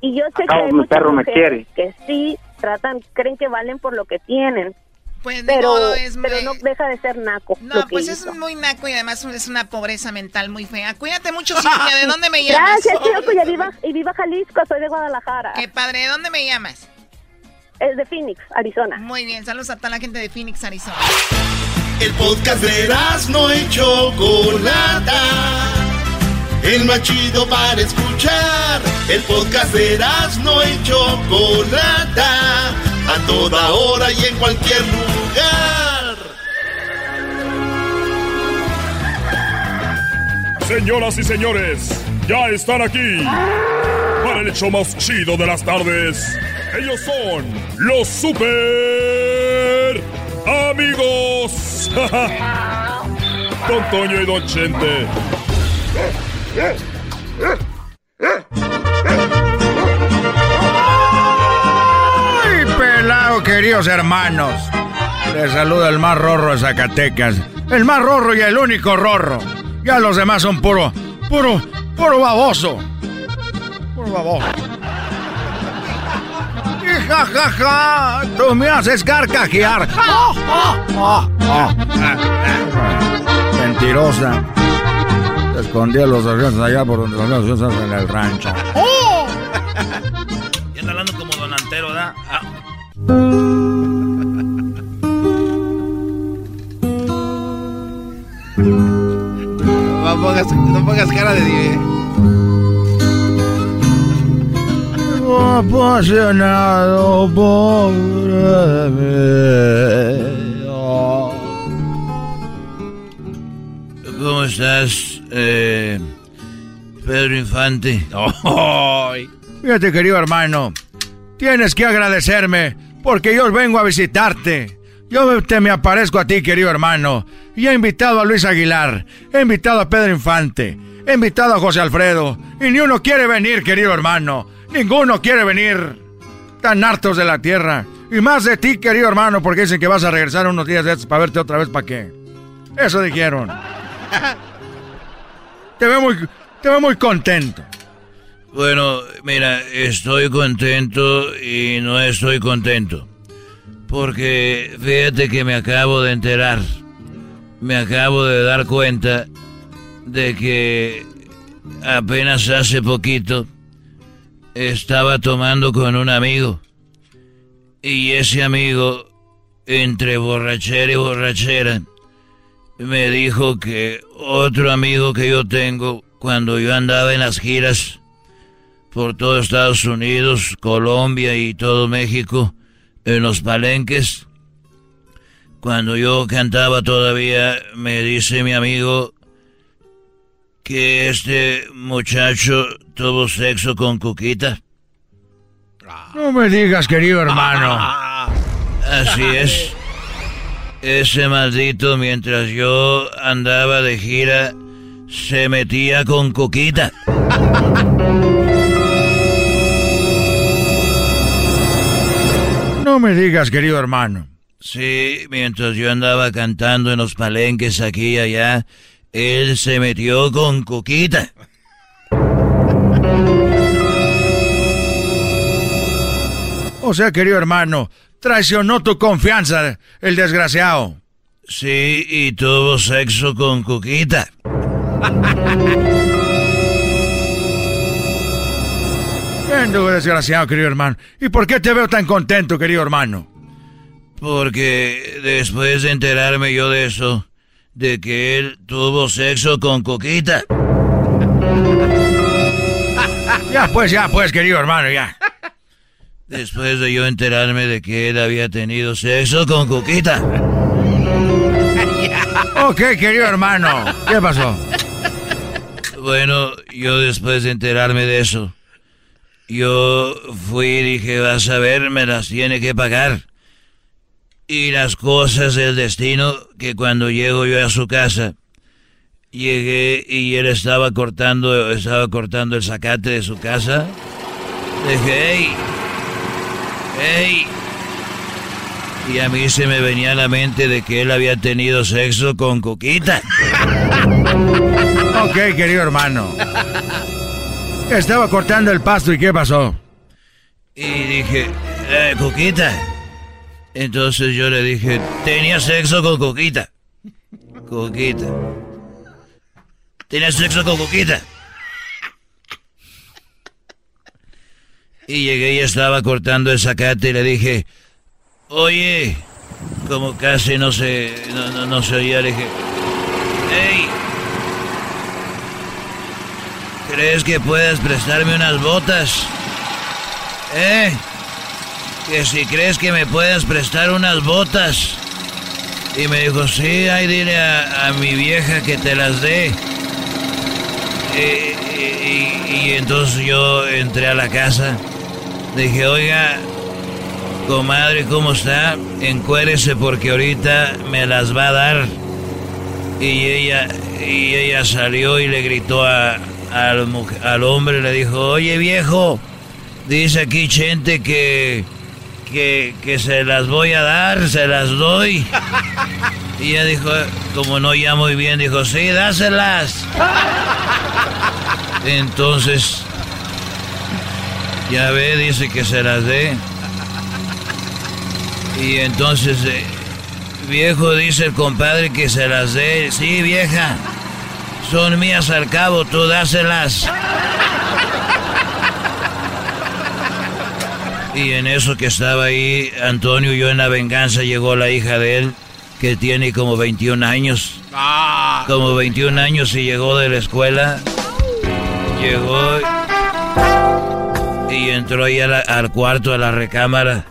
y yo sé que hay mi perro me mujeres que sí tratan, creen que valen por lo que tienen. Pues pero, modo, es pero no deja de ser naco. No, pues es muy naco y además es una pobreza mental muy fea. Cuídate mucho, Cintia. ¿De dónde me llamas? Gracias, Choco, y viva, y viva Jalisco, soy de Guadalajara. Qué padre. ¿De dónde me llamas? Es de Phoenix, Arizona. Muy bien, saludos a toda la gente de Phoenix, Arizona. El podcast de no y Chocolata. El más chido para escuchar. El podcast de no y Chocolata. A toda hora y en cualquier lugar. Señoras y señores, ya están aquí el hecho más chido de las tardes. Ellos son los super amigos. Don Toño y Don Chente. ¡Ay, pelado, queridos hermanos! Les saluda el más rorro de Zacatecas. El más rorro y el único rorro. Ya los demás son puro, puro, puro baboso. Baboso. Y ja, ja, ja, tú me haces carcajear. Ja, ja, ja. Mentirosa. Se escondía los sargentos allá por donde los sargentos en el rancho. Ya anda hablando como don Antero, ¿verdad? Ah. No pongas, no pongas cara de apasionado pobre de mí. ¿Cómo estás, eh, Pedro Infante? Fíjate, querido hermano, tienes que agradecerme porque yo vengo a visitarte. Yo te me aparezco a ti, querido hermano, y he invitado a Luis Aguilar, he invitado a Pedro Infante, he invitado a José Alfredo, y ni uno quiere venir, querido hermano, ninguno quiere venir. Tan hartos de la tierra, y más de ti, querido hermano, porque dicen que vas a regresar unos días de estos para verte otra vez, ¿para qué? Eso dijeron. Te veo muy, te veo muy contento. Bueno, mira, estoy contento y no estoy contento. Porque fíjate que me acabo de enterar, me acabo de dar cuenta de que apenas hace poquito estaba tomando con un amigo. Y ese amigo, entre borrachera y borrachera, me dijo que otro amigo que yo tengo, cuando yo andaba en las giras por todo Estados Unidos, Colombia y todo México, en los palenques, cuando yo cantaba todavía, me dice mi amigo que este muchacho tuvo sexo con Cuquita. No me digas, querido hermano. Así es. Ese maldito, mientras yo andaba de gira, se metía con Cuquita. No me digas, querido hermano. Sí, mientras yo andaba cantando en los palenques aquí y allá, él se metió con Cuquita. O sea, querido hermano, traicionó tu confianza, el desgraciado. Sí, y tuvo sexo con Cuquita. Mendigo desgraciado, querido hermano. ¿Y por qué te veo tan contento, querido hermano? Porque después de enterarme yo de eso, de que él tuvo sexo con Coquita. Ya pues, ya pues, querido hermano, ya. Después de yo enterarme de que él había tenido sexo con Coquita. Ok, querido hermano. ¿Qué pasó? Bueno, yo después de enterarme de eso, yo fui y dije, vas a ver, me las tiene que pagar. Y las cosas del destino, que cuando llego yo a su casa, llegué y él estaba cortando, estaba cortando el zacate de su casa. Dije, hey, hey. Y a mí se me venía a la mente de que él había tenido sexo con Coquita. Ok, querido hermano. Estaba cortando el pasto y ¿qué pasó? Y dije, eh, Coquita. Entonces yo le dije, tenía sexo con Coquita. Coquita. Tenía sexo con Coquita. Y llegué y estaba cortando el zacate y le dije, oye, como casi no se, no, no, no se oía, le dije, hey, ¿crees que puedas prestarme unas botas? ¿Eh? Que si crees que me puedas prestar unas botas. Y me dijo, sí, ahí dile a, mi vieja que te las dé. y, entonces yo entré a la casa. Dije, oiga, comadre, ¿cómo está? Encuérese porque ahorita me las va a dar. Y ella, y ella salió y le gritó a, al, al hombre, le dijo, oye viejo, dice aquí gente que, que, que se las voy a dar, se las doy. Y ella dijo, como no ya muy bien, dijo, sí, dáselas. Entonces, ya ve, dice que se las dé. Y entonces, eh, viejo, dice el compadre que se las dé. Sí, vieja, son mías al cabo, tú dáselas. Y en eso que estaba ahí, Antonio, yo en la venganza, llegó la hija de él, que tiene como 21 años. Como 21 años y llegó de la escuela. Llegó y entró ahí la- al cuarto, a la recámara.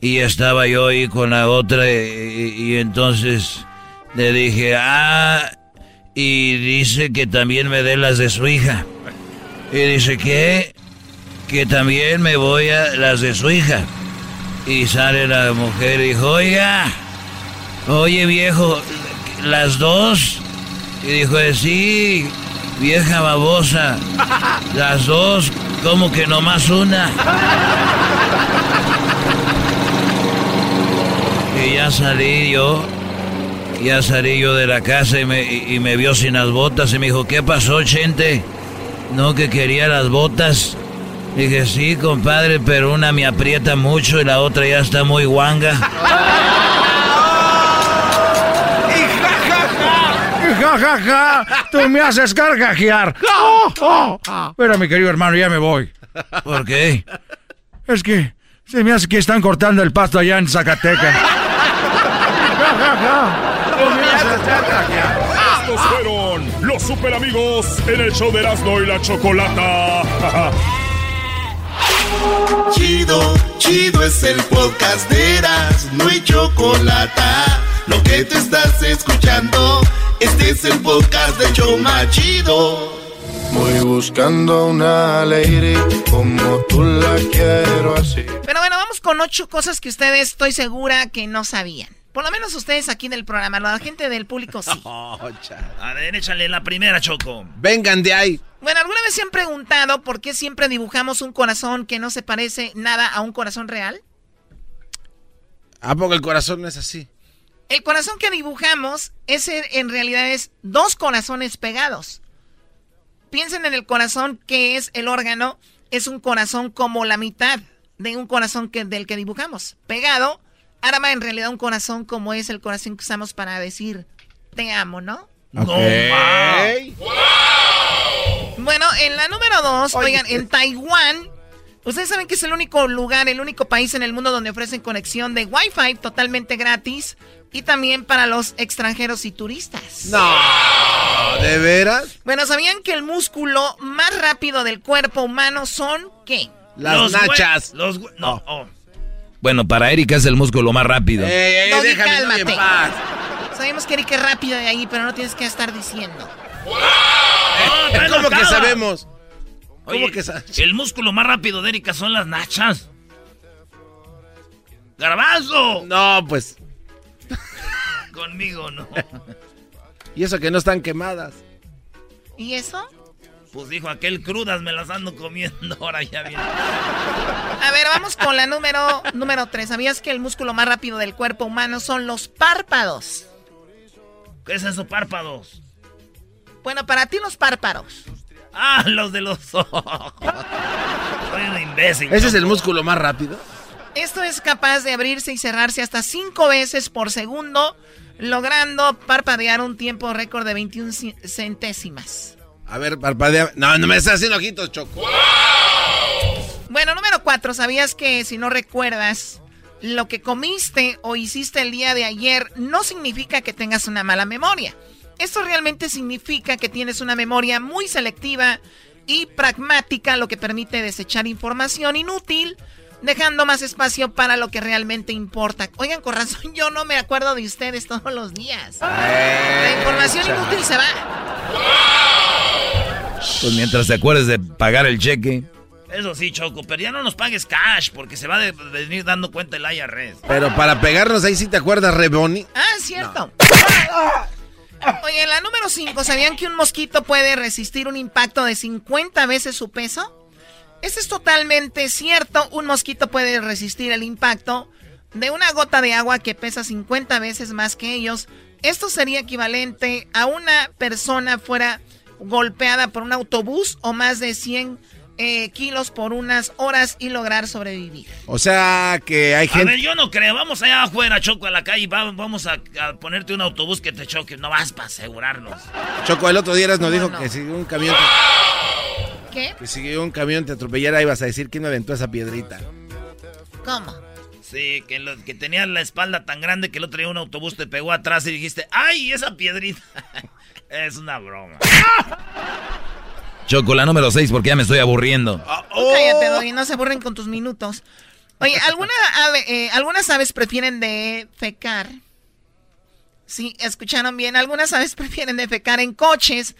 Y estaba yo ahí con la otra y, y entonces le dije, ah, y dice que también me dé las de su hija. Y dice, ¿qué? Que también me voy a las de su hija. Y sale la mujer y dijo, oiga, oye viejo, las dos. Y dijo, sí, vieja babosa, las dos, como que nomás una. Y ya salí yo, ya salí yo de la casa y me, y- me vio sin las botas y me dijo, ¿qué pasó, Chente? No, que quería las botas. Dije, sí, compadre, pero una me aprieta mucho y la otra ya está muy guanga. Y ja, ja, ja, tú me haces carcajear. Oh, oh. Pero mi querido hermano, ya me voy. ¿Por qué? Es que se me hace que están cortando el pasto allá en Zacatecas. Ja, ja, ja, tú me haces carcajear. Estos fueron los super amigos en el show de Erasmo y la Chocolata. Chido, chido es el podcast de Eras, no hay chocolate. Lo que te estás escuchando, este es el podcast de Choma Chido. Voy buscando una lady como tú la quiero así. Pero bueno, vamos con ocho cosas que ustedes estoy segura que no sabían. Por lo menos ustedes aquí en el programa, la gente del público sí. A ver, échale la primera, Choco. Vengan de ahí. Bueno, ¿alguna vez se han preguntado por qué siempre dibujamos un corazón que no se parece nada a un corazón real? ¿A poco el corazón no es así? El corazón que dibujamos, ese en realidad es dos corazones pegados. Piensen en el corazón que es el órgano, es un corazón como la mitad de un corazón que, del que dibujamos. Pegado, arma en realidad un corazón como es el corazón que usamos para decir te amo, ¿no? Ok. Bueno, en la número dos, oigan, en Taiwán, ustedes saben que es el único lugar, el único país en el mundo donde ofrecen conexión de Wi-Fi totalmente gratis y también para los extranjeros y turistas. No, ¿de veras? Bueno, ¿sabían que el músculo más rápido del cuerpo humano son qué? Las Los nachas. Los hue- no, oh. Bueno, para Erika es el músculo más rápido. Ey, ey, Doggy, déjame en cálmate. paz. Sabemos que Erika es rápida de ahí, pero no tienes que estar diciendo. Oh, está ¿Cómo que sabemos? ¿Cómo Oye, que sa- El músculo más rápido de Erika son las nachas. ¡Garbanzo! No, pues. Conmigo no. Y eso que no están quemadas. ¿Y eso? Pues dijo aquel crudas me las ando comiendo. Ahora ya viene. A ver, vamos con la número número 3. ¿Sabías que el músculo más rápido del cuerpo humano son los párpados? ¿Qué es eso, párpados? Bueno, para ti los párpados. Ah, los de los ojos. Soy un imbécil. ¿Ese es el músculo más rápido? Esto es capaz de abrirse y cerrarse hasta 5 veces por segundo, logrando parpadear un tiempo récord de 21 ci- centésimas. A ver, parpadea. No, no me estás haciendo ojitos, Choco. Bueno, número 4. ¿Sabías que si no recuerdas lo que comiste o hiciste el día de ayer, no significa que tengas una mala memoria? Esto realmente significa que tienes una memoria muy selectiva y pragmática, lo que permite desechar información inútil, dejando más espacio para lo que realmente importa. Oigan, con razón, yo no me acuerdo de ustedes todos los días. La información inútil se va. Pues mientras te acuerdes de pagar el cheque. Eso sí, Choco, pero ya no nos pagues cash porque se va a venir dando cuenta el IRS. Pero para pegarnos ahí sí te acuerdas, Reboni. Ah, es cierto. Oye, la número 5, ¿sabían que un mosquito puede resistir un impacto de 50 veces su peso? Esto es totalmente cierto. Un mosquito puede resistir el impacto de una gota de agua que pesa 50 veces más que ellos. Esto sería equivalente a una persona fuera golpeada por un autobús o más de 100 eh, kilos por unas horas y lograr sobrevivir. O sea que hay A gente. ver, yo no creo. Vamos allá afuera, Choco, a la calle y va- vamos a, a ponerte un autobús que te choque. No vas para asegurarnos. Choco, el otro día nos dijo que si un camión ¿Qué? que si un camión te atropellara ibas a decir quién me aventó esa piedrita. ¿Cómo? Sí, que, lo- que tenías la espalda tan grande que el otro día un autobús te pegó atrás y dijiste, ¡ay, esa piedrita! es una broma. Choco, la número 6 porque ya me estoy aburriendo. Cállate, Doggy, no se aburren con tus minutos. Oye, ¿alguna ave- eh, algunas aves prefieren defecar. Sí, escucharon bien. Algunas aves prefieren defecar en coches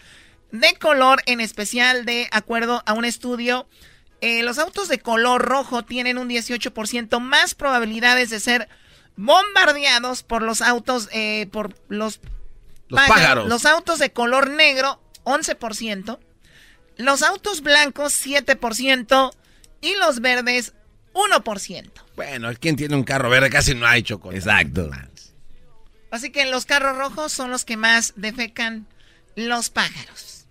de color, en especial de acuerdo a un estudio. Eh, los autos de color rojo tienen un 18% más probabilidades de ser bombardeados por los autos, eh, por los, Los pájaros. Los autos de color negro, 11%. Los autos blancos, 7%. Y los verdes, 1%. Bueno, ¿quién tiene un carro verde? Casi no hay, Choco. Exacto. Así que los carros rojos son los que más defecan los pájaros.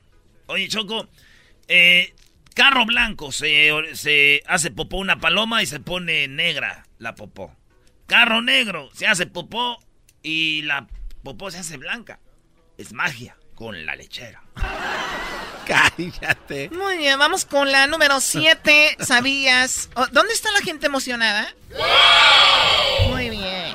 Oye, Choco, eh, carro blanco, se, se hace popó una paloma y se pone negra la popó. Carro negro, se hace popó y la popó se hace blanca. Es magia con la lechera. Cállate. Muy bien, vamos con la número 7. ¿Sabías? oh, ¿Dónde está la gente emocionada? Muy bien.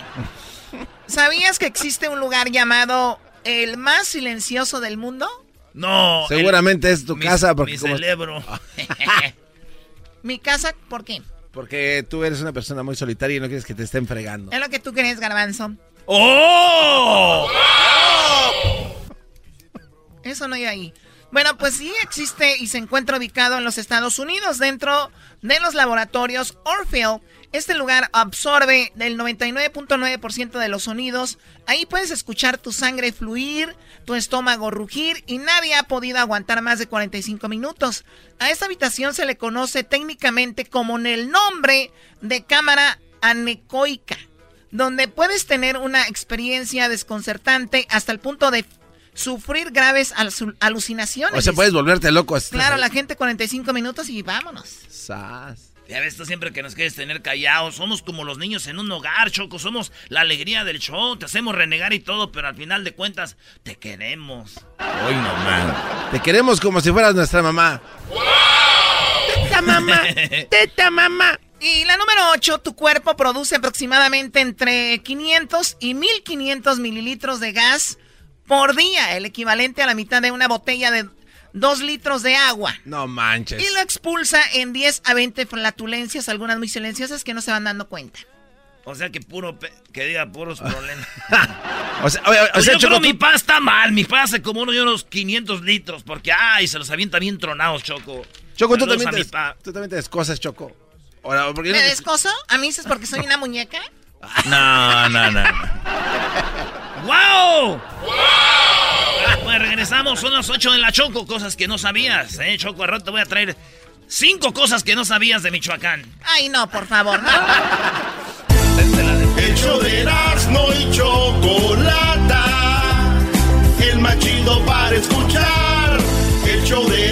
¿Sabías que existe un lugar llamado el más silencioso del mundo? No. Seguramente es tu mi- casa porque Mi como- cerebro. Mi casa, ¿por qué? Porque tú eres una persona muy solitaria y no quieres que te estén fregando. Es lo que tú crees, garbanzo. ¡Oh! Eso no iba ahí. Bueno, pues sí existe y se encuentra ubicado en los Estados Unidos, dentro de los laboratorios Orfield. Este lugar absorbe del 99.9% de los sonidos. Ahí puedes escuchar tu sangre fluir, tu estómago rugir y nadie ha podido aguantar más de 45 minutos. A esta habitación se le conoce técnicamente como en el nombre de cámara anecoica, donde puedes tener una experiencia desconcertante hasta el punto de sufrir graves alu- alucinaciones. O sea, puedes volverte loco. Claro, la gente 45 minutos y vámonos. Sas. Ya ves, tú siempre que nos quieres tener callados. Somos como los niños en un hogar, Choco. Somos la alegría del show. Te hacemos renegar y todo, pero al final de cuentas, te queremos. Hoy nomás. Te queremos como si fueras nuestra mamá. ¡Teta mamá! ¡Teta mamá! Y la número 8, tu cuerpo produce aproximadamente entre 500 y 1500 mililitros de gas por día, el equivalente a la mitad de una botella de 2 litros de agua. No manches. Y lo expulsa en 10 a 20 flatulencias, algunas muy silenciosas que no se van dando cuenta. O sea que puro, pe- que diga puros problemas. O sea, oye, o Pues sea, yo Choco, creo mi pa está mal. Mi pa hace como unos, unos 500 litros. Porque, ay, se los avienta bien tronados, Choco. Choco, tú también, tú también te descosas, Choco. Ahora, ¿por qué ¿Me no te- descoso? ¿A mí dices porque soy una muñeca? No, no, no. ¡Wow! Ah, Pues regresamos, son las 8 de la Choco, cosas que no sabías, ¿eh? Choco, al rato voy a traer cinco cosas que no sabías de Michoacán. Ay, no, por favor, no. El show de Erasmo y Chocolata. El más chido para escuchar. El show de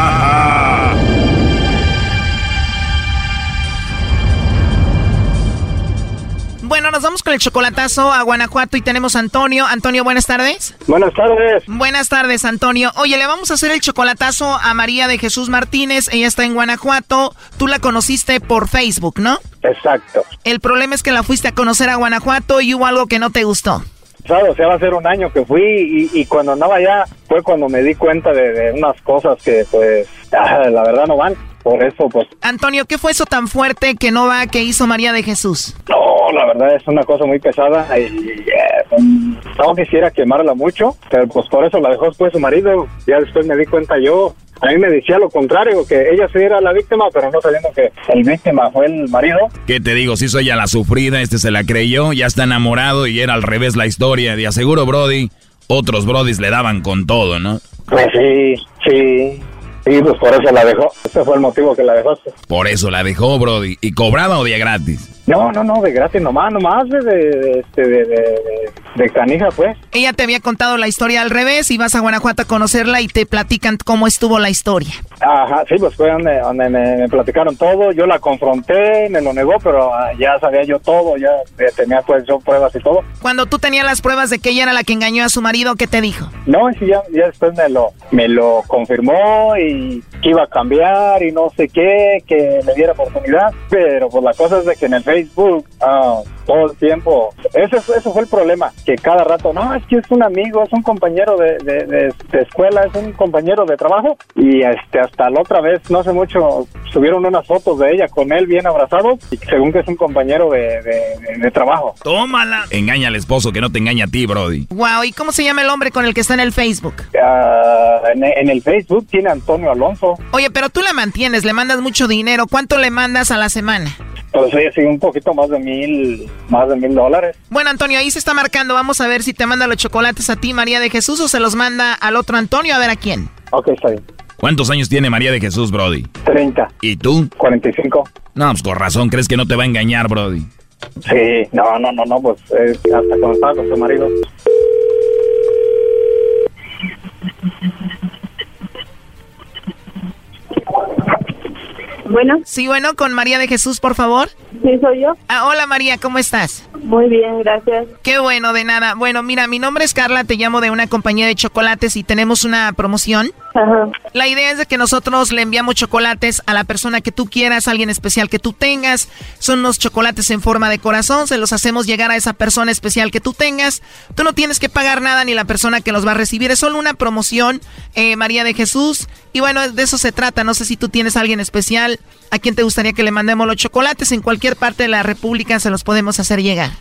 Bueno, nos vamos con el chocolatazo a Guanajuato y tenemos a Antonio. Antonio, buenas tardes. Buenas tardes. Buenas tardes, Antonio. Oye, le vamos a hacer el chocolatazo a María de Jesús Martínez. Ella está en Guanajuato. Tú la conociste por Facebook, ¿no? Exacto. El problema es que la fuiste a conocer a Guanajuato y hubo algo que no te gustó. ¿Sabes? O sea, va a ser un año que fui y, y cuando andaba allá fue cuando me di cuenta de, de unas cosas que, pues, ah, la verdad no van. Por eso, pues, Antonio, ¿qué fue eso tan fuerte que no va que hizo María de Jesús? no, la verdad es una cosa muy pesada y eh, no quisiera quemarla mucho, pero pues por eso la dejó después su marido. Ya después me di cuenta yo. A mí me decía lo contrario, que ella sí era la víctima, pero no sabiendo que el víctima fue el marido. ¿Qué te digo? Si soy ella la sufrida, este se la creyó, ya está enamorado y era al revés la historia. De aseguro, Brody, otros Brodis le daban con todo, ¿no? Pues sí, sí. Sí, pues por eso la dejó. Ese fue el motivo que la dejó. Por eso la dejó, Brody. ¿Y cobraba o día gratis? No, no, no, de gratis nomás, nomás de, de, de, este, de, de, de- canija, pues. Ella te había contado la historia al revés y vas a Guanajuato a conocerla y te platican cómo estuvo la historia. Ajá, sí, pues fue donde, donde me, me platicaron todo. Yo la confronté, me lo negó, pero ah, ya sabía yo todo, ya eh, tenía pues yo pruebas y todo. Cuando tú tenías las pruebas de que ella era la que engañó a su marido, ¿qué te dijo? No, sí, ya, ya después me lo, me lo confirmó y que iba a cambiar y no sé qué, que le diera oportunidad. Pero pues la cosa es de que en el Facebook, ah, todo el tiempo, ese, fue- ese fue el problema, que cada rato, no, es que es un amigo, es un compañero de, de, de- de escuela, es un compañero de trabajo. Y este hasta la otra vez, no hace mucho, subieron unas fotos de ella con él bien abrazado, y según que es un compañero de, de- de- de trabajo. Tómala. Engaña al esposo que no te engaña a ti, Brody. Wow, ¿y cómo se llama el hombre con el que está en el Facebook? Ah, en, en el Facebook tiene Antonio Alonso. Oye, pero tú la mantienes, le mandas mucho dinero. ¿Cuánto le mandas a la semana? Pues oye, sí, un poquito más de mil, más de mil dólares. Bueno, Antonio, ahí se está marcando. Vamos a ver si te manda los chocolates a ti, María de Jesús, o se los manda al otro Antonio, a ver a quién. Ok, está bien. ¿Cuántos años tiene María de Jesús, Brody? 30. ¿Y tú? 45. No, pues con razón, ¿crees que no te va a engañar, Brody? Sí, no, no, no, no, pues eh, hasta cuando estaba con su marido. Bueno. Sí, bueno, con María de Jesús, por favor. Sí, soy yo. Ah, hola María, ¿cómo estás? Muy bien, gracias. Qué bueno, de nada. Bueno, mira, mi nombre es Carla, te llamo de una compañía de chocolates y tenemos una promoción. Ajá. La idea es de que nosotros le enviamos chocolates a la persona que tú quieras, alguien especial que tú tengas. Son unos chocolates en forma de corazón, se los hacemos llegar a esa persona especial que tú tengas. Tú no tienes que pagar nada ni la persona que los va a recibir, es solo una promoción, eh, María de Jesús. Y bueno, de eso se trata. No sé si tú tienes a alguien especial a quien te gustaría que le mandemos los chocolates. En cualquier parte de la República se los podemos hacer llegar.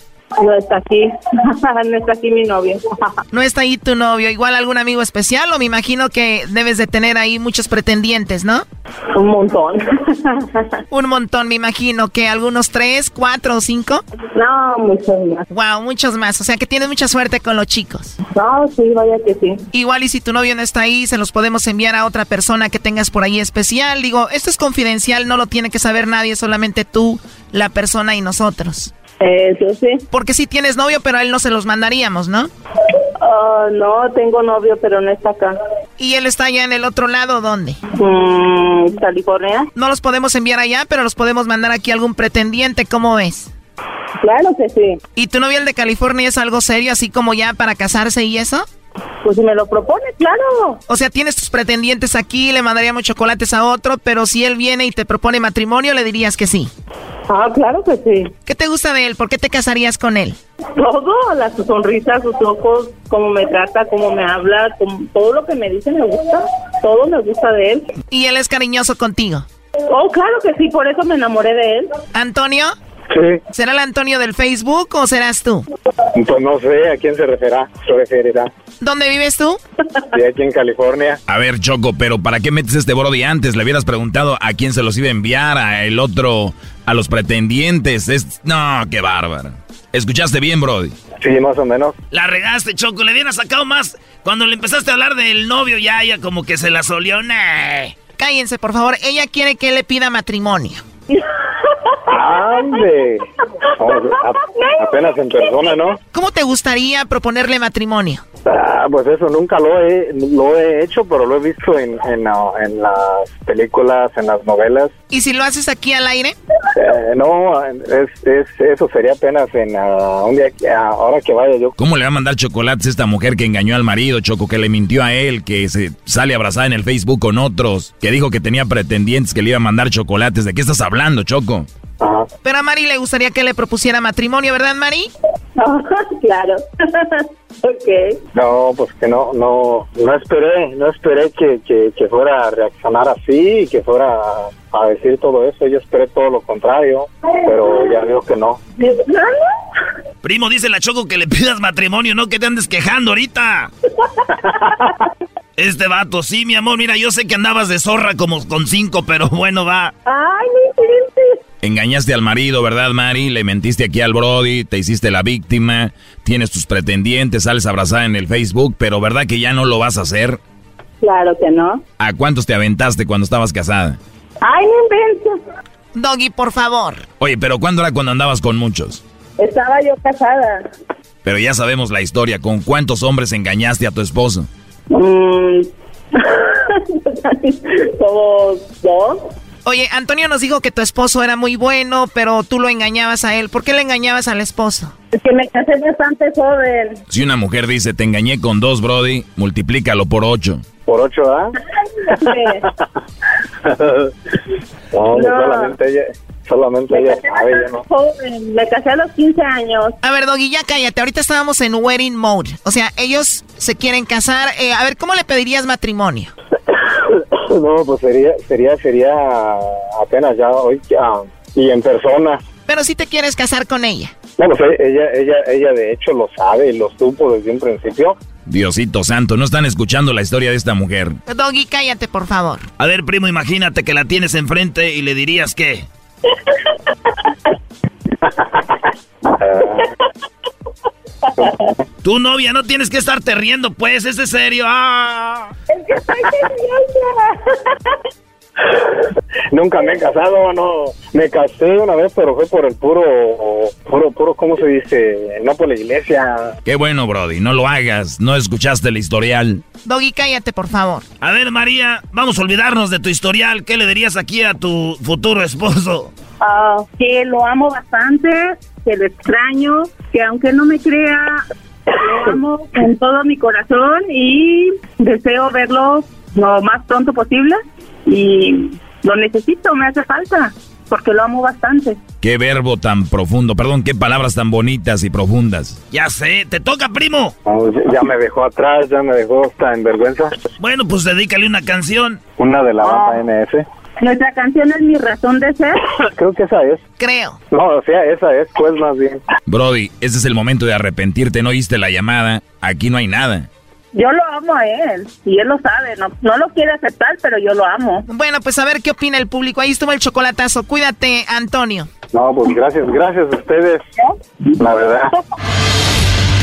No está aquí. no está aquí mi novio. No está ahí tu novio, igual algún amigo especial o me imagino que debes de tener ahí muchos pretendientes, ¿no? Un montón. Un montón, me imagino que algunos tres, cuatro o cinco. No, muchos más. Wow, muchos más. O sea que tienes mucha suerte con los chicos. No, sí, vaya que sí. Igual y si tu novio no está ahí, se los podemos enviar a otra persona que tengas por ahí especial. Digo, esto es confidencial, no lo tiene que saber nadie, solamente tú, la persona y nosotros. Eso sí. Porque si tienes novio, pero a él no se los mandaríamos, ¿no? Ah, no, tengo novio, pero no está acá. ¿Y él está allá en el otro lado, dónde? Mm, California. No los podemos enviar allá, pero los podemos mandar aquí a algún pretendiente, ¿cómo ves? Claro que sí. ¿Y tu novio el de California es algo serio, así como ya para casarse y eso? Pues si me lo propone, claro. O sea, tienes tus pretendientes aquí, le mandaríamos chocolates a otro, pero si él viene y te propone matrimonio, le dirías que sí. Ah, claro que sí. ¿Qué te gusta de él? ¿Por qué te casarías con él? Todo, la su sonrisa, sus ojos, cómo me trata, cómo me habla, como- todo lo que me dice me gusta. Todo me gusta de él. ¿Y él es cariñoso contigo? Oh, claro que sí, por eso me enamoré de él. ¿Antonio? Sí. ¿Será el Antonio del Facebook o serás tú? Pues no sé a quién se referirá. Se referirá. ¿Dónde vives tú? De aquí en California. A ver, Choco, pero ¿para qué metes este Brody antes? Le hubieras preguntado a quién se los iba a enviar, a el otro, a los pretendientes. Es... No, qué bárbaro. ¿Escuchaste bien, Brody? Sí, más o menos. La regaste, Choco. Le hubieras sacado más. Cuando le empezaste a hablar del novio, ya ella como que se la solió. Nah. Cállense, por favor. Ella quiere que le pida matrimonio. ¡Ande! A- apenas en persona, ¿no? ¿Cómo te gustaría proponerle matrimonio? Ah, pues eso nunca lo he, lo he hecho, pero lo he visto en, en, ah, en las películas, en las novelas. ¿Y si lo haces aquí al aire? Eh, no, es, es, eso sería apenas en ah, un día, que- ah, ahora que vaya yo. ¿Cómo le va a mandar chocolates a esta mujer que engañó al marido, Choco, que le mintió a él, que se sale abrazada en el Facebook con otros, que dijo que tenía pretendientes que le iba a mandar chocolates? ¿De qué estás hablando, Choco? Pero a Mari le gustaría que le propusiera matrimonio, ¿verdad, Mari? claro. ok. No, pues que no, no, no esperé, no esperé que, que, que fuera a reaccionar así, que fuera a decir todo eso. Yo esperé todo lo contrario, pero ya veo que no. Primo, dice la Choco que le pidas matrimonio, no que te andes quejando ahorita. Este vato, sí, mi amor, mira, yo sé que andabas de zorra como con cinco, pero bueno, va. Ay, no inventes. Engañaste al marido, ¿verdad, Mari? Le mentiste aquí al Brody, te hiciste la víctima, tienes tus pretendientes, sales abrazada en el Facebook, pero ¿verdad que ya no lo vas a hacer? Claro que no. ¿A cuántos te aventaste cuando estabas casada? Ay, no inventes. Doggy, por favor. Oye, pero ¿cuándo era cuando andabas con muchos? Estaba yo casada. Pero ya sabemos la historia, ¿con cuántos hombres engañaste a tu esposo? Mm. Como dos. Oye, Antonio nos dijo que tu esposo era muy bueno, pero tú lo engañabas a él. ¿Por qué le engañabas al esposo? Es que me casé bastante joven. Si una mujer dice, te engañé con dos, Brody, multiplícalo por ocho. Por ocho, ¿ah? no, pues No. solamente ella, solamente ella sabe, yo no. Joven. Me casé a los 15 años. A ver, Doggy, ya cállate. Ahorita estábamos en wedding mode. O sea, ellos se quieren casar. Eh, a ver, ¿cómo le pedirías matrimonio? No, pues sería, sería, sería apenas ya hoy, ah, y en persona. Pero si te quieres casar con ella. No, pues ella, ella, ella de hecho lo sabe y lo supo desde un principio. Diosito santo, no están escuchando la historia de esta mujer. Doggy, cállate, por favor. A ver, primo, imagínate que la tienes enfrente y le dirías que... Tu novia, no tienes que estarte riendo, pues, es de serio. Ah. Nunca me he casado, no. Me casé una vez, pero fue por el puro, puro, puro, ¿cómo se dice? No por la iglesia. Qué bueno, Brody, no lo hagas, no escuchaste el historial. Doggy, cállate, por favor. A ver, María, vamos a olvidarnos de tu historial. ¿Qué le dirías aquí a tu futuro esposo? Ah, que lo amo bastante, que lo extraño, que aunque no me crea, lo amo con todo mi corazón y deseo verlo lo más pronto posible y lo necesito, me hace falta, porque lo amo bastante. Qué verbo tan profundo, perdón, qué palabras tan bonitas y profundas. Ya sé, te toca, primo. Ya- me dejó atrás, ya me dejó hasta en vergüenza. Bueno, pues dedícale una canción. Una de la banda NS. Nuestra canción es mi razón de ser. Creo que esa es. Creo. No, o sea, esa es, pues más bien. Brody, ese es el momento de arrepentirte, no oíste la llamada, aquí no hay nada. Yo lo amo a él y él lo sabe, no, no lo quiere aceptar, pero yo lo amo. Bueno, pues a ver qué opina el público. Ahí estuvo el chocolatazo. Cuídate, Antonio. No, pues gracias, gracias a ustedes. La verdad.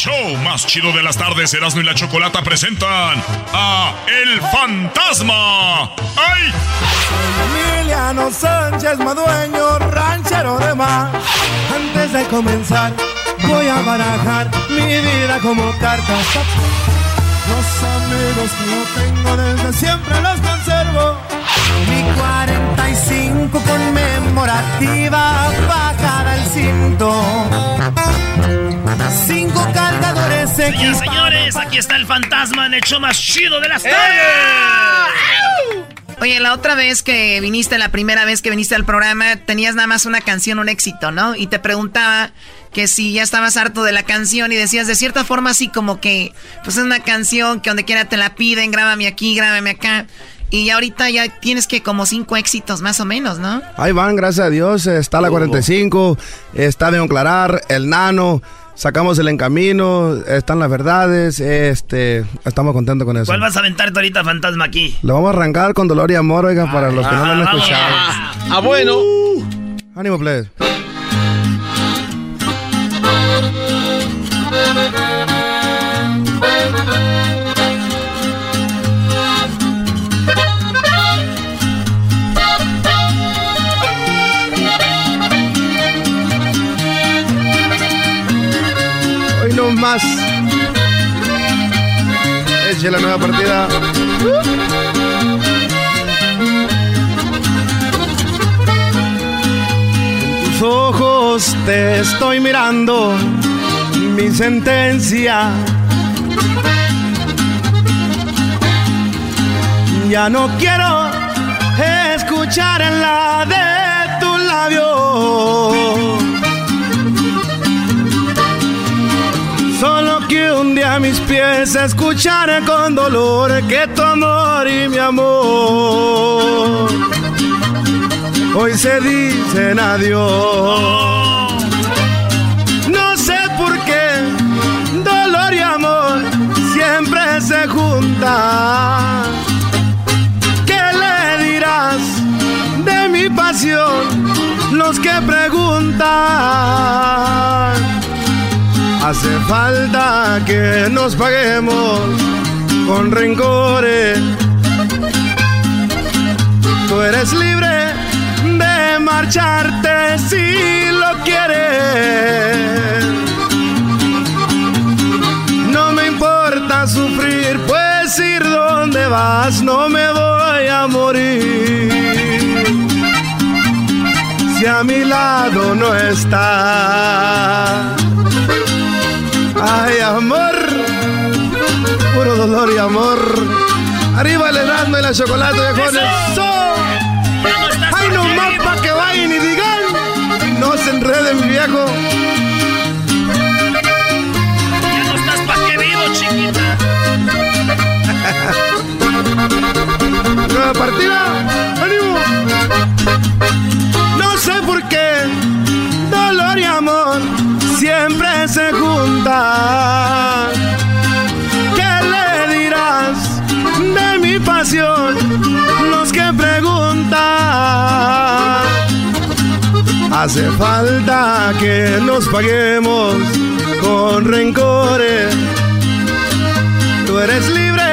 show más chido de las tardes, Erasmo y la Chocolata presentan a El Fantasma. ¡Ay! Emiliano Sánchez Madueño, ranchero de mar. Antes de comenzar, voy a barajar mi vida como cartas. Los amigos que yo tengo desde siempre los conservo. Mi 45 conmemorativa bajada al cinto. Cinco cargadores Señoras y señores, aquí está el fantasma en el show más chido de las tardes. Oye, la otra vez que viniste, la primera vez que viniste al programa, tenías nada más una canción, un éxito, ¿no? Y te preguntaba que si ya estabas harto de la canción y decías de cierta forma así como que, pues es una canción que donde quiera te la piden, grábame aquí, grábame acá. Y ahorita ya tienes que como cinco éxitos más o menos, ¿no? Ahí van, gracias a Dios. Está la 45, está de Clarar, El Nano. Sacamos el Encamino, están las verdades, este, estamos contentos con eso. ¿Cuál vas a aventarte ahorita, fantasma, aquí? Lo vamos a arrancar con Dolor y Amor, oiga, para los que no lo han Ah, escuchado. Ah, bueno. Ánimo, plebes. Más. Eche la nueva partida. En tus ojos te estoy mirando, mi sentencia. Ya no quiero escuchar en la de tu labio. Día mis pies escucharé con dolor que tu amor y mi amor hoy se dicen adiós. No sé por qué dolor y amor siempre se juntan. ¿Qué le dirás de mi pasión? Los que preguntan. Hace falta que nos paguemos con rencores. Tú eres libre de marcharte si lo quieres. No me importa sufrir, pues ir donde vas no me voy a morir. Si a mi lado no está. Ay, amor, puro dolor y amor. Arriba el Erasmo y la chocolate, viejones. Ay, no más pa' que vayan y digan. No se enreden, mi viejo. Ya no estás pa' que vivo, chiquita. Nueva partida. ¡Ánimo! No sé por qué dolor y amor siempre se juntan. ¿Qué le dirás de mi pasión? Los que preguntan. Hace falta que nos paguemos con rencores. Tú eres libre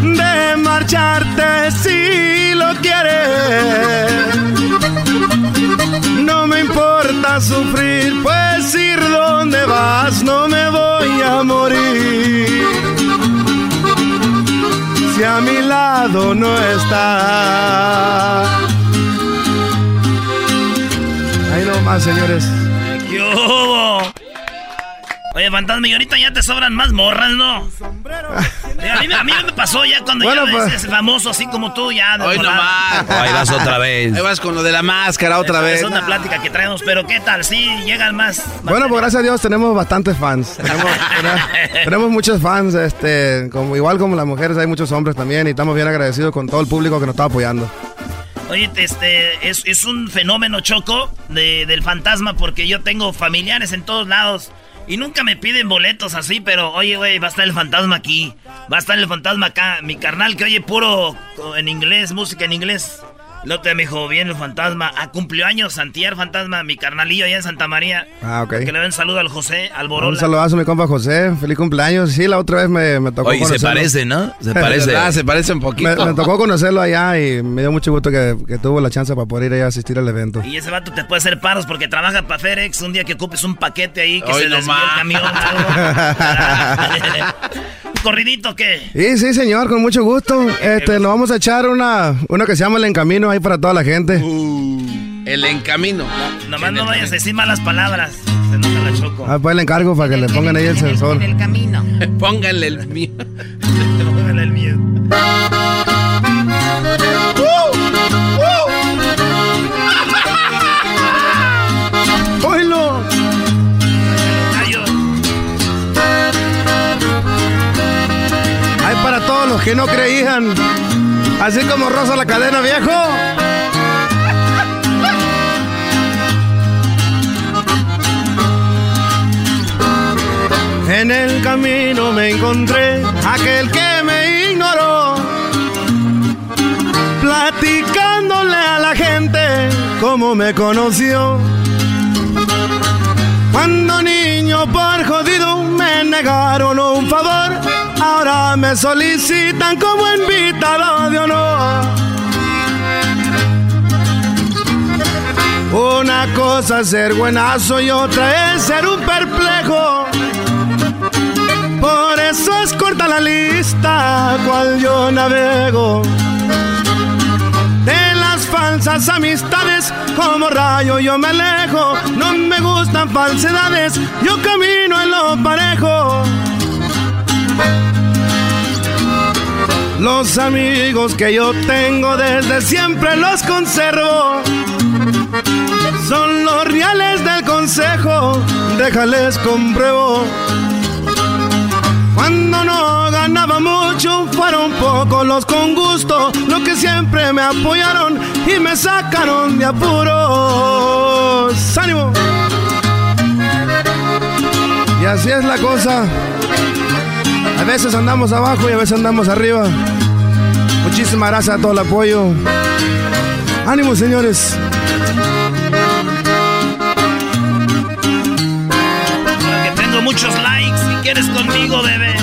de marcharte si lo quieres. No me importa sufrir, pues ir donde vas no me voy a morir. Si a mi lado no está. Ahí nomás, señores. ¿Qué hubo? Oye, fantasma, y ahorita ya te sobran más morras, ¿no? Eh, A mí, me- a mí me pasó ya cuando Bueno, ya pues. famoso así como tú, ya. Hoy nomás. Ahí vas otra vez. Ahí vas con lo de la máscara otra Es- vez. Es una plática que traemos, pero ¿qué tal? Sí, llegan más. Bueno, pues gracias a Dios tenemos bastantes fans. Tenemos, tenemos- tenemos muchos fans, este, como, igual como las mujeres, hay muchos hombres también y estamos bien agradecidos con todo el público que nos está apoyando. Oye, este, es, es un fenómeno choco de- del fantasma porque yo tengo familiares en todos lados y nunca me piden boletos así, pero oye, güey, va a estar el fantasma aquí, va a estar el fantasma acá. Mi carnal que oye puro en inglés, música en inglés. El otro día me dijo, bien el fantasma. Ah, cumplió años Santier Fantasma, mi carnalillo allá en Santa María. Ah, ok. Que le den saludo al José, al Un Borola. saludazo a mi compa José, feliz cumpleaños. Sí, la otra vez me, me tocó Oye, se conocerlo. parece, ¿no? Se parece. ¿Verdad? Se parece un poquito. Me, me tocó conocerlo allá y me dio mucho gusto que, que tuvo la chance para poder ir allá a asistir al evento. Y ese vato te puede hacer paros porque trabaja para FedEx. Un día que ocupes un paquete ahí, que Hoy se no desvíe el camión. algo. ¿Un corridito qué? Y sí, señor, con mucho gusto. Este, nos vamos a echar una, una que se llama El Encamino ahí para toda la gente. El encamino. Nomás no vayas a decir malas palabras. Se enoja la choco. Ah, pues le encargo para que le pongan ahí el sensor. En el camino. Pónganle el mío. Póngale el miedo. Que no creían Así como rosa la cadena, viejo. En el camino me encontré aquel que me ignoró, platicándole a la gente cómo me conoció. Cuando niño por jodido me negaron un favor, ahora me solicitan como invitado de honor. Una cosa es ser buenazo y otra es ser un perplejo. Por eso es corta la lista cual yo navego. De las falsas amistades, como rayo yo me alejo. No me gustan falsedades, yo camino en lo parejo. Los amigos que yo tengo desde siempre los conservo. Son los reales del consejo, déjales compruebo. Cuando no ganaba mucho, fueron pocos los con gusto, los que siempre me apoyaron y me sacaron de apuros. ¡Ánimo! Y así es la cosa. A veces andamos abajo y a veces andamos arriba. Muchísimas gracias a todo el apoyo. Ánimo, señores. Que tengo muchos likes si quieres conmigo, bebé.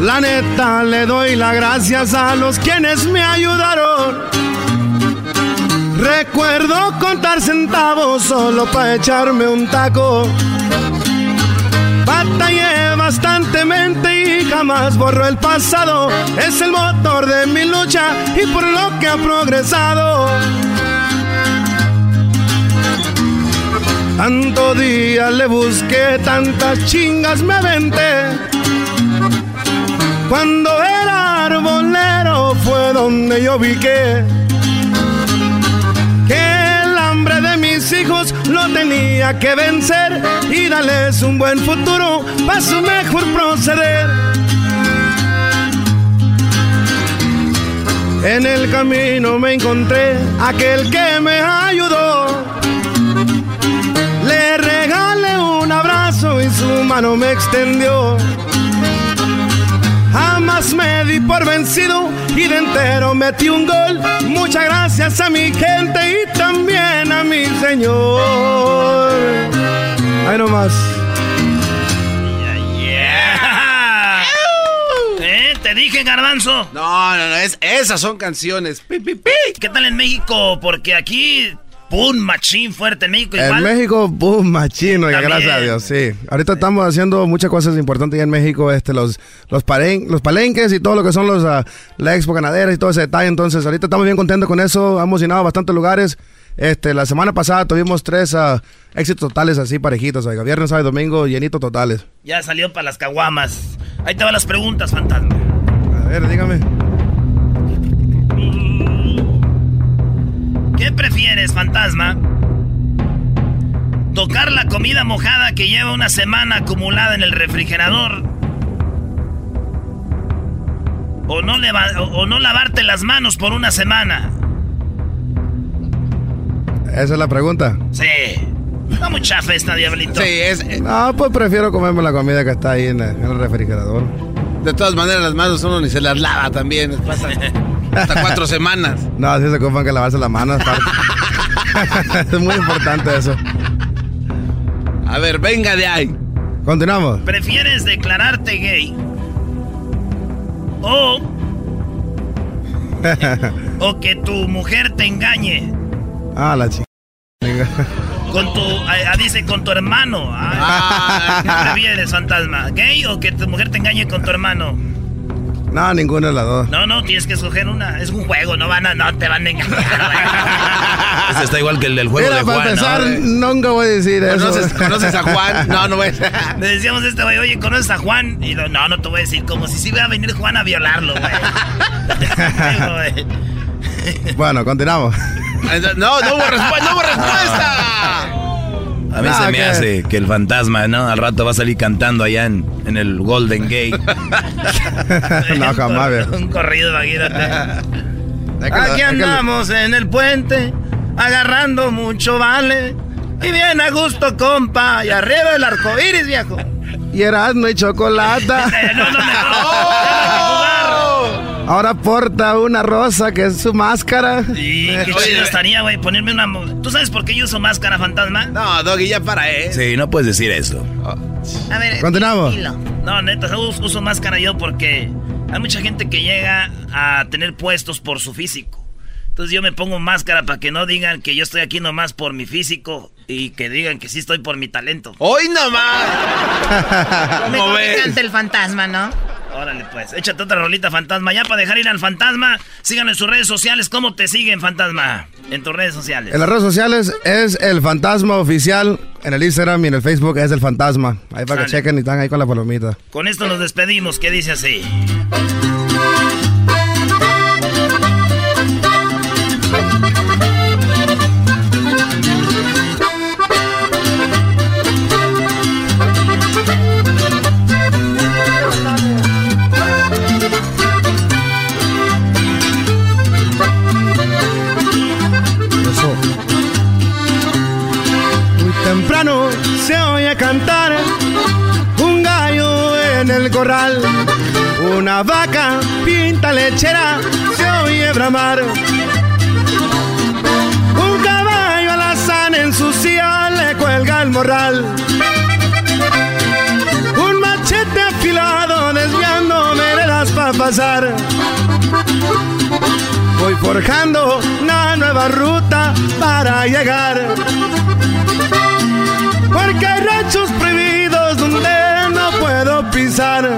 La neta le doy las gracias a los quienes me ayudaron. Recuerdo contar centavos solo para echarme un taco. Batallé bastantemente y jamás borro el pasado. Es el motor de mi lucha y por lo que ha progresado. Tanto día le busqué, tantas chingas me aventé. Cuando era arbolero fue donde yo vi que, lo tenía que vencer y darles un buen futuro para su mejor proceder. En el camino me encontré aquel que me ayudó. Le regalé un abrazo y su mano me extendió. Jamás me di por vencido y de entero metí un gol. Muchas gracias a mi gente y también Yeah. ¿Eh? Te dije, garbanzo. No, no, no, es- esas son canciones. Pi, pi, pi. ¿Qué tal en México? Porque aquí, pum, machín fuerte. En México En igual. México, boom, oiga, También. gracias a Dios, sí. Ahorita estamos haciendo muchas cosas importantes ya en México, este, los, los, paren- los palenques y todo lo que son los, ah, la expo ganadera y todo ese detalle. Entonces, ahorita estamos bien contentos con eso, hemos llenado bastantes lugares. Este, la semana pasada tuvimos tres ah, éxitos totales así parejitos, oiga, viernes, sábado y domingo, llenitos totales. Ya salió para las caguamas. Ahí te van las preguntas, fantasma. A ver, dígame. ¿Qué prefieres, fantasma? ¿Tocar la comida mojada que lleva una semana acumulada en el refrigerador? ¿O no, leva- o- o no lavarte las manos por una semana? Esa es la pregunta. Sí. Está muy chafa esta, diablito. Sí, es. eh, No, pues prefiero comerme la comida que está ahí en, el- en el refrigerador. De todas maneras, las manos uno ni se las lava también. Pasan hasta cuatro semanas. No, así se ocupan que lavarse las manos. es muy importante eso. A ver, venga de ahí. Continuamos. ¿Prefieres declararte gay? ¿O, o que tu mujer te engañe? Ah, la chica. Con tu, ah, ah, dice, con tu hermano. Ah, ¿Qué prefieres, fantasma? ¿Gay o que tu mujer te engañe con tu hermano? No, ninguna de las dos. No, no, tienes que escoger una. Es un juego, no van a, no te van a engañar. Este está igual que el del juego Mira, de para Juan. empezar, ¿no? nunca voy a decir eso. ¿Conoces, conoces a Juan? No, no voy a... Le decíamos a este güey, oye, ¿conoces a Juan? Y lo, no, no te voy a decir, como si sí iba a venir Juan a violarlo, güey. Bueno, continuamos. No, no hubo, respu- no hubo respuesta. A mí se me hace que el fantasma, ¿no? Al rato va a salir cantando allá en, en el Golden Gate. no, jamás. Un corrido, imagínate. Déjalo, Aquí déjalo. andamos en el puente, agarrando mucho vale. Y bien a gusto, compa. Y arriba el arco iris, viejo. Y Erasmo y chocolata. no, no, Ahora porta una rosa que es su máscara. Y qué chido estaría, güey, ponerme una... ¿Tú sabes por qué yo uso máscara, fantasma? No, Doggy, ya para, ¿eh? Sí, no puedes decir eso. A ver, Continuamos. dilo. No, neta, uso, uso máscara yo porque hay mucha gente que llega a tener puestos por su físico. Entonces yo me pongo máscara para que no digan que yo estoy aquí nomás por mi físico y que digan que sí estoy por mi talento. ¡Hoy nomás! Mejor que cante el fantasma, ¿no? Órale, pues, échate otra rolita, fantasma. Ya para dejar ir al fantasma, síganlo en sus redes sociales. ¿Cómo te siguen, fantasma? En tus redes sociales. En las redes sociales es el fantasma oficial. En el Instagram y en el Facebook es el fantasma. Ahí para que chequen y están ahí con la palomita. Con esto nos despedimos. ¿Qué dice así? Se oye cantar un gallo en el corral. Una vaca pinta lechera se oye bramar. Un caballo alazán en su silla le cuelga el morral. Un machete afilado desviándome veredas para pasar. Voy forjando una nueva ruta para llegar. Porque hay ranchos prohibidos donde no puedo pisar.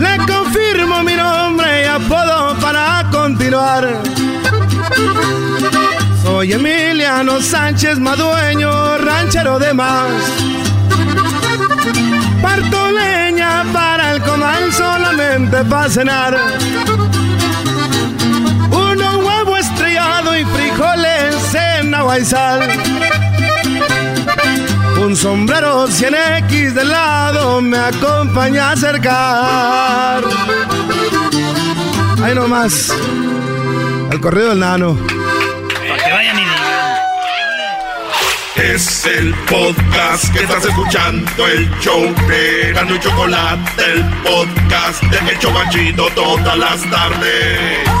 Le confirmo mi nombre y apodo para continuar. Soy Emiliano Sánchez Madueño, ranchero de más. Parto leña para el comal solamente para cenar. Uno huevo estrellado y frijoles en agua y sal. Un sombrero 100X de lado me acompaña a acercar. Ahí nomás. El corrido del nano. Para que vayan y digan. Es el podcast que estás escuchando, el show de Erasmo y Chocolate, el podcast de El Chobachito todas las tardes.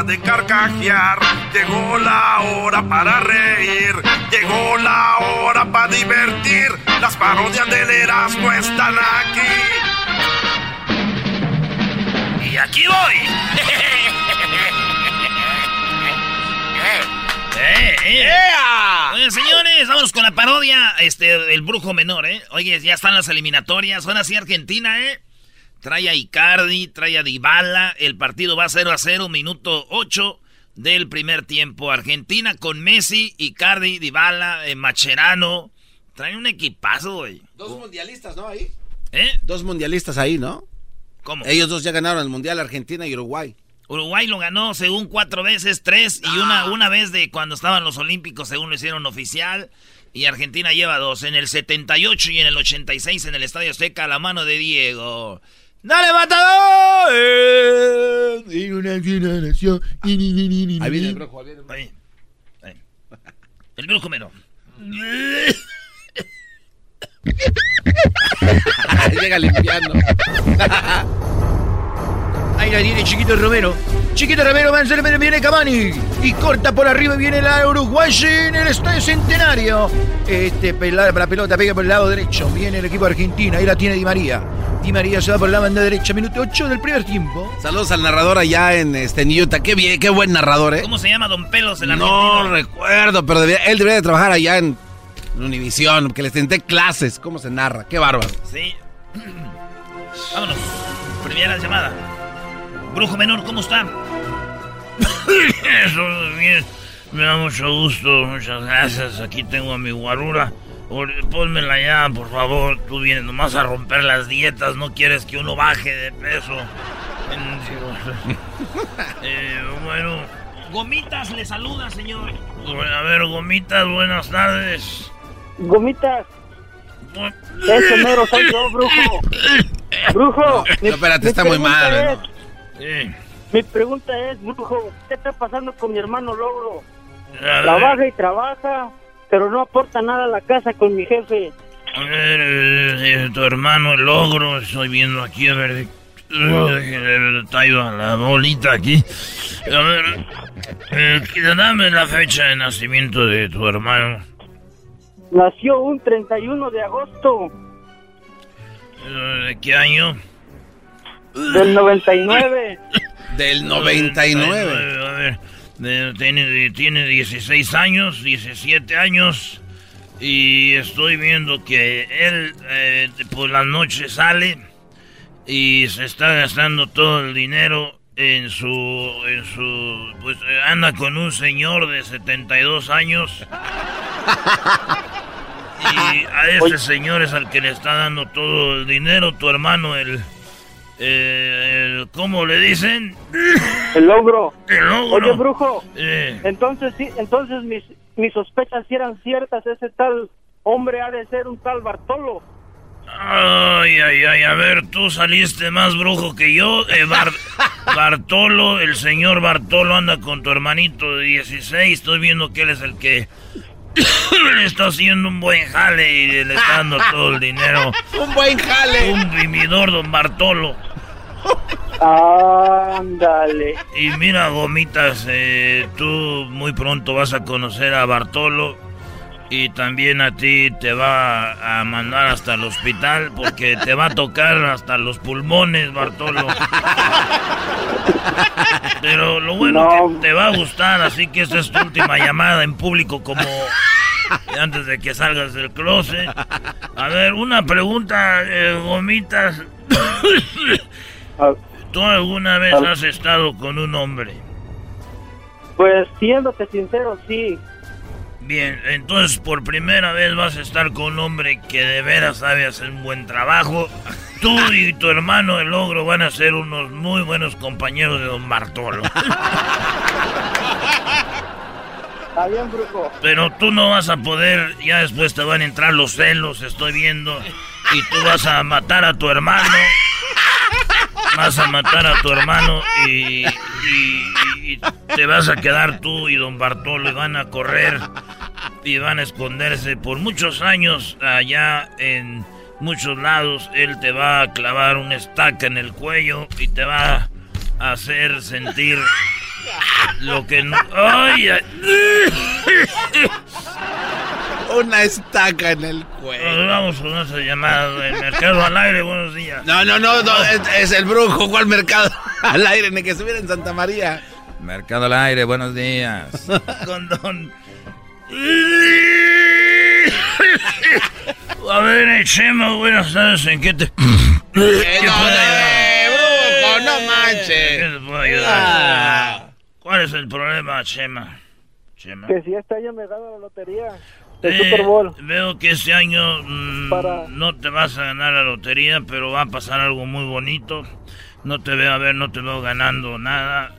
Hora de carcajear, llegó la hora para reír, llegó la hora para divertir. Las parodias del Erasmo están aquí. Y aquí voy. Eh, eh. Oye, señores, vamos con la parodia. Este, el brujo menor, ¿eh? Oye, ya están las eliminatorias. Ahora sí, Argentina, ¿eh? Trae a Icardi, trae a Dybala. El partido va 0 a 0, minuto 8 del primer tiempo. Argentina con Messi, Icardi, Dybala, eh, Macherano. Traen un equipazo, güey. Dos mundialistas, ¿no? Ahí. ¿Eh? Dos mundialistas ahí, ¿no? ¿Cómo? Ellos dos ya ganaron el mundial, Argentina y Uruguay. Uruguay lo ganó según cuatro veces, tres y una, una vez de cuando estaban los Olímpicos, según lo hicieron oficial. Y Argentina lleva dos, en el 78 y en el 86 en el Estadio Azteca, a la mano de Diego. ¡Dale, matador! Y una generación. Ahí viene el brujo, ahí viene el brujo. Ahí, ahí. El brujo menor. Llega limpiando. Ahí la tiene Chiquito Romero. Chiquito Romero, va a ser, viene Cavani. Y corta por arriba y viene la Uruguay en el Estadio Centenario. Este, para la pelota, pega por el lado derecho. Viene el equipo de Argentina. Ahí la tiene Di María. Di María se va por la banda derecha. Minuto 8 del primer tiempo. Saludos al narrador allá en, este. Qué bien, qué buen narrador, ¿eh? ¿Cómo se llama Don Pelos, el No argentino? recuerdo, pero debería- él debería de trabajar allá en Univisión, que les tenté clases, cómo se narra, qué bárbaro. Sí. Vámonos. Primera llamada. Brujo menor, ¿cómo está? Eso, bien. Me da mucho gusto, muchas gracias. Aquí tengo a mi guarura. Pónmela ya, por favor. Tú vienes nomás a romper las dietas. No quieres que uno baje de peso. Eh, bueno, Gomitas le saluda, señor. A ver, Gomitas, buenas tardes. Gomitas. Ese mero soy yo, brujo. Brujo. No, espérate, está muy mal, Mi pregunta es, brujo, ¿qué está pasando con mi hermano Logro? Trabaja y trabaja, pero no aporta nada a la casa con mi jefe. A ver, eh, eh, tu hermano, el logro, estoy viendo aquí, a ver, eh, traigo a la bolita aquí. A ver, eh, dame la fecha de nacimiento de tu hermano. Nació un 31 de agosto Eh, ¿De qué año? Del 99. Del 99. A ver, de- tiene, tiene 16 años, 17 años. Y estoy viendo que él eh, por las noches sale y se está gastando todo el dinero en su. En su pues anda con un señor de 72 años. Y a ese señor es al que le está dando todo el dinero, tu hermano, el. Eh, el ¿Cómo le dicen? El logro. El logro. Oye, brujo. Eh. Entonces, sí, entonces mis, mis sospechas sí eran ciertas. Ese tal hombre ha de ser un tal Bartolo. Ay, ay, ay, a ver, tú saliste más brujo que yo. Eh, Bar- Bartolo, el señor Bartolo anda con tu hermanito de 16. Estoy viendo que él es el que le está haciendo un buen jale y le está dando todo el dinero. Un buen jale. Un vividor, don Bartolo. Ándale. Y mira, gomitas, eh, tú muy pronto vas a conocer a Bartolo y también a ti te va a mandar hasta el hospital porque te va a tocar hasta los pulmones, Bartolo. Pero lo bueno que te va a gustar, así que esta es tu última llamada en público como antes de que salgas del closet. A ver, una pregunta, eh, gomitas. ¿Tú alguna vez has estado con un hombre? Pues siéndote sincero, sí. Bien, entonces por primera vez vas a estar con un hombre que de veras sabe hacer un buen trabajo. Tú y tu hermano el logro van a ser unos muy buenos compañeros de don Bartolo. Está bien, brujo. Pero tú no vas a poder, ya después te van a entrar los celos, estoy viendo. Y tú vas a matar a tu hermano. Vas a matar a tu hermano y, y- te vas a quedar tú y don Bartolo y van a correr y van a esconderse por muchos años allá en muchos lados. Él te va a clavar una estaca en el cuello y te va hacer sentir lo que no... ¡Ay! ay. Una estaca en el cuello. Nos vamos con esa llamada de Mercado al Aire. Buenos días. No, no, no, no, es, es el brujo. ¿Cuál mercado? Al aire, ni que estuviera en Santa María. Mercado al aire, buenos días. Con don... A ver, Chema, buenas tardes. ¿En qué te...? Eh, no, no, eh, brujo, no manches. ¿Qué te puedo ayudar? Ah. ¿Cuál es el problema, Chema? Chema. Que si este año me gano la lotería del Eh, Super Bowl. Veo que este año mm, Para- no te vas a ganar la lotería, pero va a pasar algo muy bonito. No te veo, a ver, no te veo ganando nada.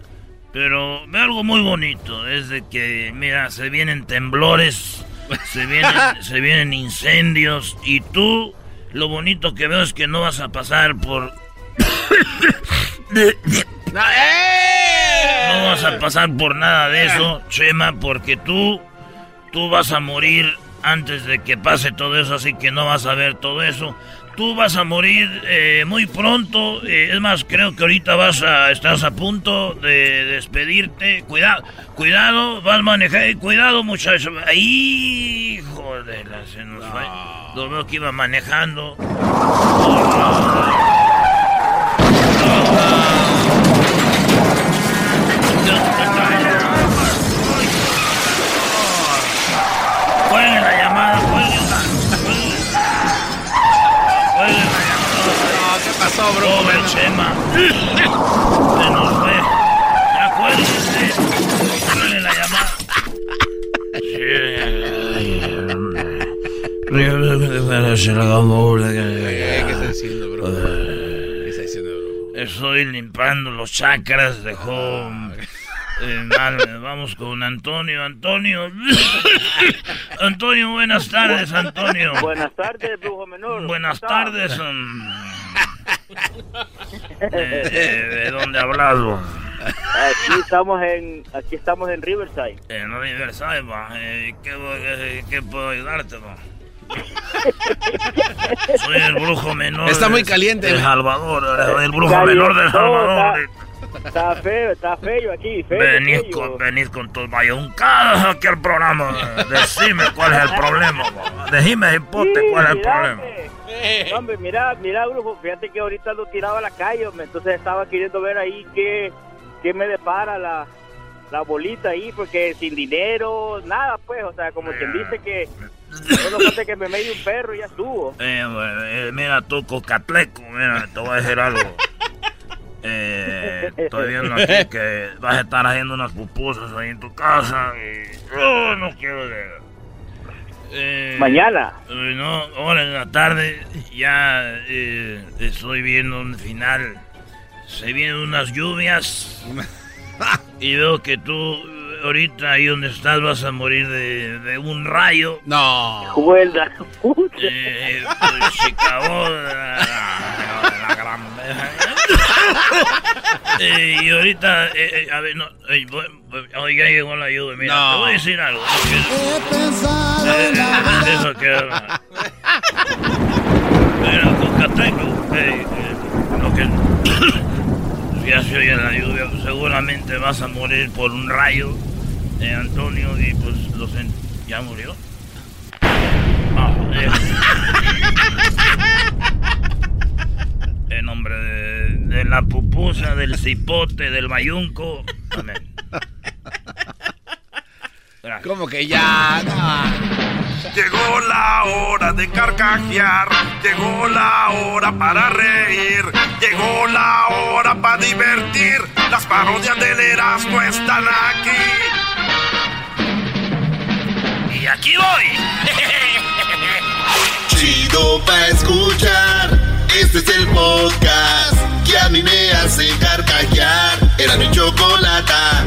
Pero veo algo muy bonito. Es de que, mira, se vienen temblores, se vienen, se vienen incendios. Y tú, lo bonito que veo es que no vas a pasar por... No vas a pasar por nada de eso, Chema, porque tú, tú vas a morir antes de que pase todo eso, así que no vas a ver todo eso. Tú vas a morir eh, muy pronto, eh, es más, creo que ahorita vas a, estás a punto de despedirte. Cuidado, cuidado, vas a manejar, cuidado muchacho. Ahí, joder, se nos fue. Lo veo que iba manejando. Cuelguen llamada. ¿Qué pasó, bro? Pobre Chema. Se nos. Cuelguen la llamada. ¿Qué está diciendo, bro? ¿Qué está diciendo, bro? Estoy limpiando los chakras, dejó Eh, dale, vamos con Antonio. Antonio. Antonio, buenas tardes, Antonio. Buenas tardes, brujo menor. Buenas tardes. um, eh, eh, ¿De dónde hablado? Aquí estamos en aquí estamos en Riverside. En Riverside, va. Eh, ¿qué, eh, ¿Qué puedo ayudarte, va? Soy el brujo menor. Está muy caliente, El. Salvador, el brujo menor de El todo, Salvador. Está, está feo, está feo aquí, feo. Venís feo. con, venís con tus mayuncadas aquí al programa. Decime cuál es el problema. va. Decime, hipote, cuál es el problema. No, hombre, mira, mira, brujo, fíjate que ahorita lo tiraba a la calle, hombre, entonces estaba queriendo ver ahí qué, qué me depara la, la bolita ahí, porque sin dinero, nada, pues, o sea, como quien dice que solo falta que me medie un perro y ya estuvo. Eh, eh, mira tú, cocatleco, mira, te voy a decir algo. Eh, estoy viendo aquí que vas a estar haciendo unas pupusas ahí en tu casa y oh, no quiero ver. Eh, Mañana. eh, no, ahora en la tarde ya eh, estoy viendo un final. Se vienen unas lluvias y veo que tú ahorita ahí donde estás vas a morir de, de un rayo. No. Juelda. Eh, pues, Chicago, la, gran... Eh, y ahorita, eh, eh, a ver, no, eh, voy- voy- ya llegó la ayuda, mira, No. te voy a decir algo. Eh, eh, eso que... Mira, Cocateco, eh, eh, lo que... ya se oye la lluvia, seguramente vas a morir por un rayo, eh, Antonio, y pues, lo ¿ya murió? Ah, eh. En nombre de, de la pupusa, del cipote, del bayunco. Amén. Como que ya. Llegó la hora de carcajear, llegó la hora para reír, llegó la hora para divertir. Las parodias del Erasmo están aquí. Aquí voy. Chido pa' escuchar. Este es el podcast que a mí me hace carcajear. Era mi chocolata.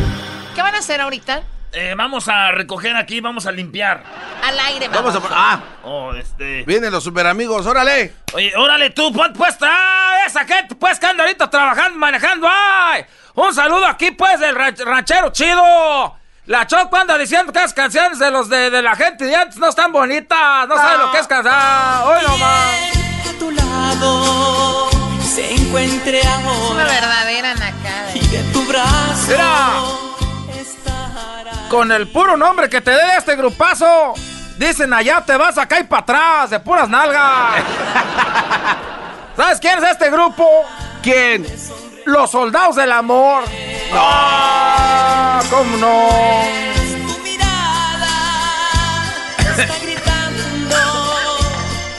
¿Qué van a hacer ahorita? Eh, vamos a recoger aquí, vamos a limpiar. Al aire, vamos. Vamos a. Ah, Oh, este. vienen los super amigos, órale. Oye, órale tú, pon pues, ah, esa gente pues que anda ahorita trabajando, manejando, ay. Un saludo aquí pues del ra- ranchero chido. La Choco anda diciendo que las canciones de los de, de la gente de antes no están bonitas, no sabe lo que es cantar. Hoy nomás. a tu lado se encuentre Es ahora una verdadera nacada. y de tu brazo Mira. Con el puro nombre que te dé este grupazo, dicen allá te vas acá y para atrás, de puras nalgas. ¿Sabes quién es este grupo? ¿Quién? Los soldados del amor. ¡Ah! ¿Cómo no? tu mirada está gritando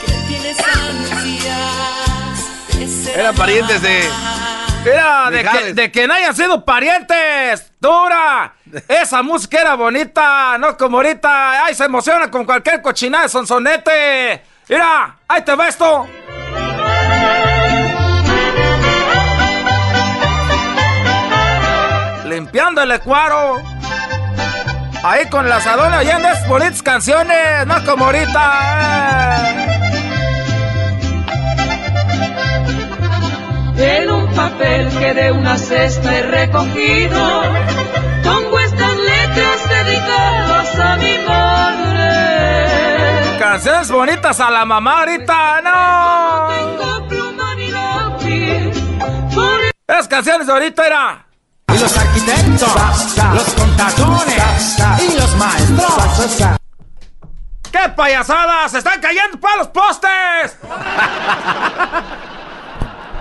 que tienes ansias Eran parientes de. Mira, de que, de que no hayan sido parientes. Dura. Esa música era bonita, no como ahorita. Ay, se emociona con cualquier cochinada de sonsonete. Mira, ahí te va esto. Limpiando el cuaro. Ahí con la asadona oyendo bonitas canciones, no como ahorita. eh. En un papel que de una cesta he recogido, pongo estas letras dedicadas a mi madre. Canciones bonitas a la mamá ahorita, no. Esas canciones de ahorita era. Y los arquitectos, los contadores y los maestros. ¡Qué payasadas! ¡Se están cayendo para los postes!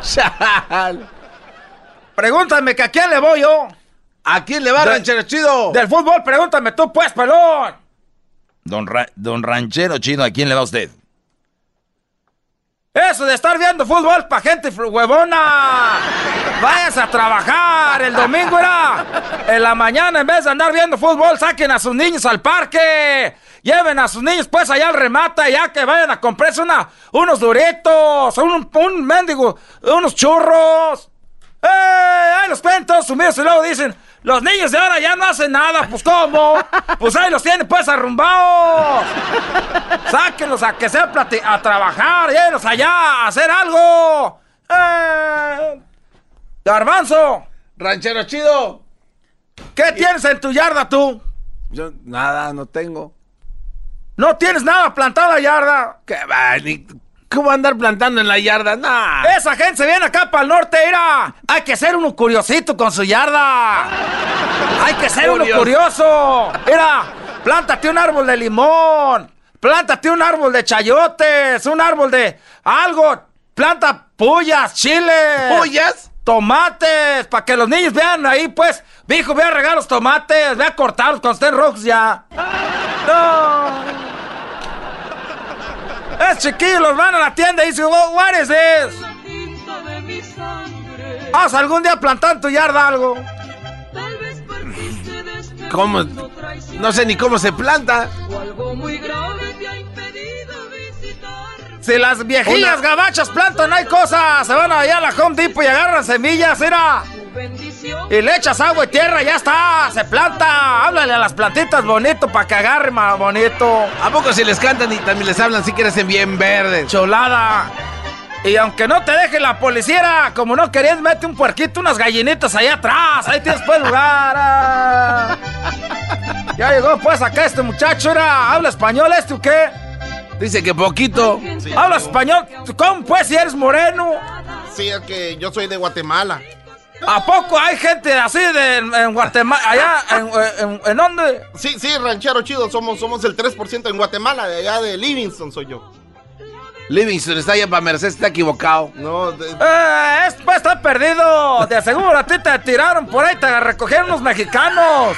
Pregúntame que a quién le voy yo. ¿A quién le va, ranchero chido? Del fútbol, pregúntame tú, pues, pelón. Don, Ra- don Ranchero Chido, ¿a quién le va usted? Eso de estar viendo fútbol pa' gente huevona. Váyanse a trabajar. El domingo era. En la mañana, en vez de andar viendo fútbol, saquen a sus niños al parque. Lleven a sus niños, pues, allá al remata, ya que vayan a comprarse una, unos duritos, un, un mendigo, unos churros. ¡Eh! Ahí los ven todos sumidos y luego dicen, Los niños de ahora ya no hacen nada, pues ¿cómo? Pues ahí los tienen pues arrumbados. Sáquenlos a que sea a trabajar, llévenlos allá a hacer algo. Eh, Garbanzo. Ranchero chido. ¿Qué tienes en tu yarda tú? Yo nada, no tengo. ¿No tienes nada plantado en la yarda? ¿Qué va? Ni- ¿Cómo andar plantando en la yarda? Nah. Esa gente se viene acá para el norte, mira. Hay que ser uno curiosito con su yarda. Hay que ser uno Curioso. curioso. Mira, plántate un árbol de limón. Plántate un árbol de chayotes. Un árbol de algo. Planta puyas, chiles. ¿Puyas? Tomates. Para que los niños vean ahí, pues. Hijo, ve a regar los tomates. Ve a cortarlos cuando estén rojos ya. No. Es chiquillo, los van a la tienda y dicen, "Oh, what is this? Haz algún día plantar en tu yarda algo. ¿Cómo? No sé ni cómo se planta. Si las viejillas Una- gabachas plantan, hay cosas. Se van allá a la Home Depot y agarran semillas, mira. Y le echas agua y tierra, ya está. Se planta. Háblale a las plantitas bonito para que agarre más bonito. ¿A poco si les cantan y también les hablan si crecen bien verdes? Cholada. Y aunque no te deje la policía, como no querías, mete un puerquito, unas gallinitas allá atrás. Ahí tienes pues lugar. ah. Ya llegó pues acá este muchacho, era. ¿Habla español este o qué? Dice que poquito. ¿Habla español? ¿Cómo pues si eres moreno? Sí, es que yo soy de Guatemala. ¿A poco hay gente así de, en, en Guatemala? ¿Allá? En, en, en dónde? Sí, sí, ranchero chido, somos, somos el 3% en Guatemala, de allá de Livingston soy yo. Livingston está allá para Merced, está equivocado. No, Eh, es, pues está perdido. De seguro a ti te tiraron por ahí, te recogieron unos mexicanos.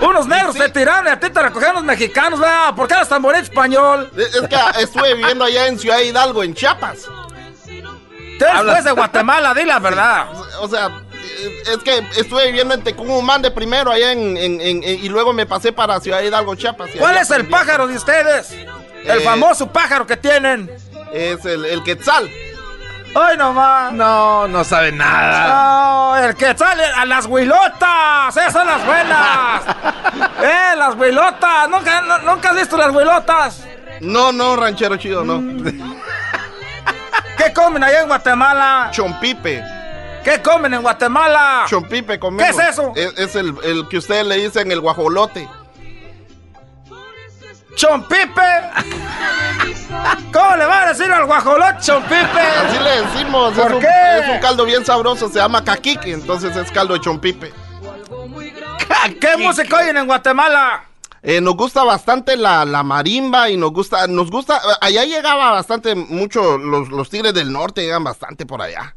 Unos negros te tiraron y a ti te recogieron unos mexicanos, ¿verdad? ¿Por qué hablas tan bonito español? Es que estuve viviendo allá en Ciudad Hidalgo, en Chiapas. Tú eres pues de Guatemala, di la verdad. O sea, eh, es que estuve viviendo en Tecumumán de primero allá en, en- en- en- y luego me pasé para Ciudad Hidalgo, Chiapas. ¿Cuál es el pájaro de ustedes? El Eh, famoso pájaro que tienen. Es el, el quetzal. ¡Ay, no más! No, no sabe nada. No, el que sale a las huilotas, esas son las buenas. eh, las huilotas, ¿Nunca, no- ¿nunca has visto las huilotas? No, no, ranchero chido, no. ¿Qué comen allá en Guatemala? Chompipe. ¿Qué comen en Guatemala? Chompipe comemos. ¿Qué es eso? Es, es el, el que ustedes le dicen el guajolote. ¡Chompipe! ¿Cómo le van a decir al guajolote chompipe? Así le decimos. ¿Por es un, qué? Es un caldo bien sabroso, se llama caquique, entonces es caldo de chompipe. ¿Qué música oyen en Guatemala? Eh, nos gusta bastante la, la marimba y nos gusta, nos gusta, allá llegaba bastante mucho, los, los tigres del norte llegan bastante por allá.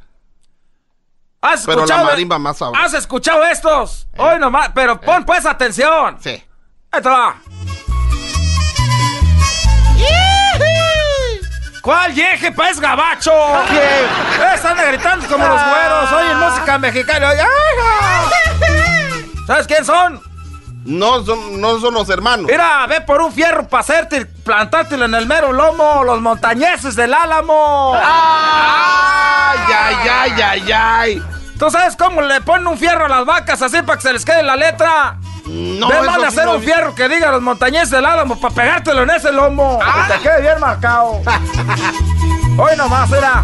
¿Has Pero la escuchado? marimba más sabrosa. ¿Has escuchado estos? Hoy nomás, pero pon pues atención. Sí. Ahí te va. ¿Cuál yeje, pues gabacho? ¿Quién? Están gritando como los güeros. Oyen música mexicana. Oye, ¡ay! ¿Sabes quién son? No son, no son los hermanos. Mira, ve por un fierro para hacerte, plantártelo en el mero lomo, los montañeses del álamo. ¡Ay, ay, ay, ay, ay! ¿Tú sabes cómo le ponen un fierro a las vacas así para que se les quede la letra? No, mal sí hacer un fierro que diga los montañeses del álamo para pegártelo en ese lomo. Que te quede bien marcado. Hoy nomás, era.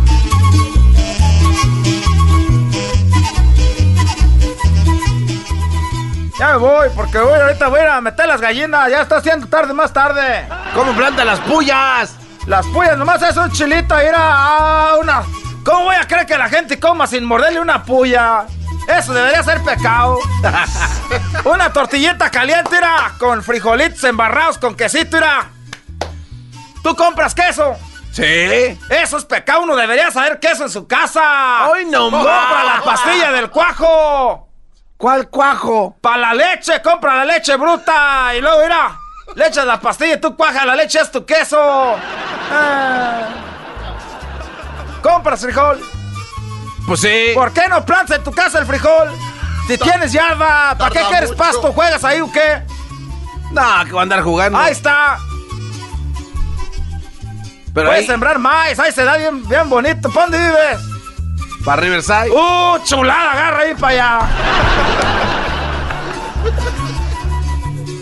Ya me voy, porque voy ahorita voy a ir a meter las gallinas. Ya está haciendo tarde, más tarde. ¿Cómo planta las puyas? Las puyas, nomás es un chilito, ir a una. ¿Cómo voy a creer que la gente coma sin morderle una puya? Eso debería ser pecado. una tortillita caliente, ira, con frijolitos embarrados, con quesito, ira. ¿Tú compras queso? Sí. Eso es pecado, uno debería saber queso en su casa. ¡Ay, no Compra más! la pastilla del cuajo. ¿Cuál cuajo? Para la leche, compra la leche bruta. Y luego, mira, le echas la pastilla y tú cuajas la leche, es tu queso. Ah. Compras frijol. Pues sí. ¿Por qué no plantas en tu casa el frijol? Si tienes yarda, ¿para qué quieres mucho. pasto? ¿Juegas ahí o qué? No, que va a andar jugando. Ahí está. Pero Puedes ahí, sembrar maíz, ahí se da bien, bien bonito. ¿Para dónde vives? ¿Para Riverside? ¡Uh, chulada! Agarra ahí para allá.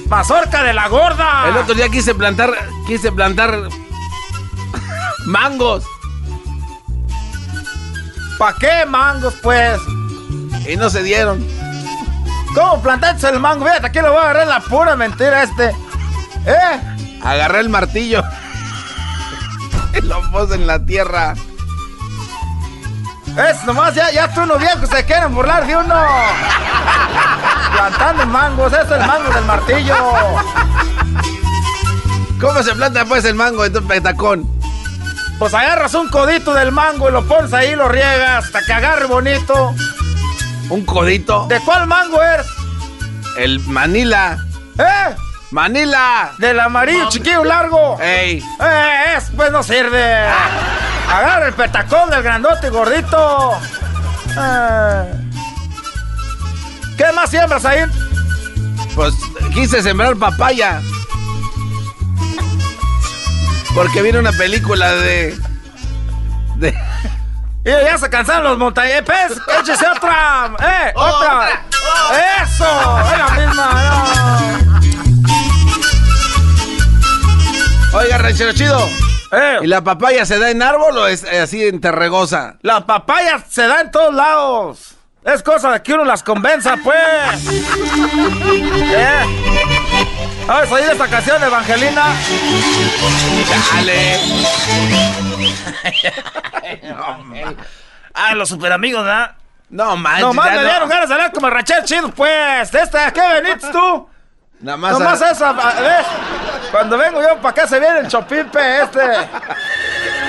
Mazorca de la gorda. El otro día quise plantar, quise plantar mangos. ¿Para qué mangos, pues? Y no se dieron. ¿Cómo plantaste el mango? Fíjate, aquí lo voy a agarrar la pura mentira este. ¿Eh? Agarré el martillo. y lo puse en la tierra. Es nomás, ya, ya tú unos viejos se quieren burlar de uno. Plantando mangos, es el mango del martillo. ¿Cómo se planta pues el mango en tu petacón? Pues agarras un codito del mango y lo pones ahí, lo riegas hasta que agarre bonito. ¿Un codito? ¿De cuál mango eres? El Manila. ¿Eh? Manila. Del amarillo chiquillo largo. Ey. Eh, es, pues no sirve. Agarra el petacón del grandote y gordito. Eh. ¿Qué más siembras ahí? Pues quise sembrar papaya. Porque viene una película de. de. Y ya se cansaron los montañepes. Échese otra. ¡Eh! ¡Otra! ¡Eso! ¡Es la misma! no. Oiga, ranchero chido. Eh. ¿Y la papaya se da en árbol o es eh, así en terregosa? La papaya se da en todos lados. Es cosa de que uno las convenza, pues. ¿Eh? ¿Sabes oír esta canción de Evangelina? Dale. ah, los super amigos, ¿verdad? No manches. Nomás ya me no. dieron ganas de hablar como ranchero chido, pues. ¿Esta a qué veniste tú? Nada más. Nomás a- esa, ¿ves? Cuando vengo yo para acá se viene el chopipe este.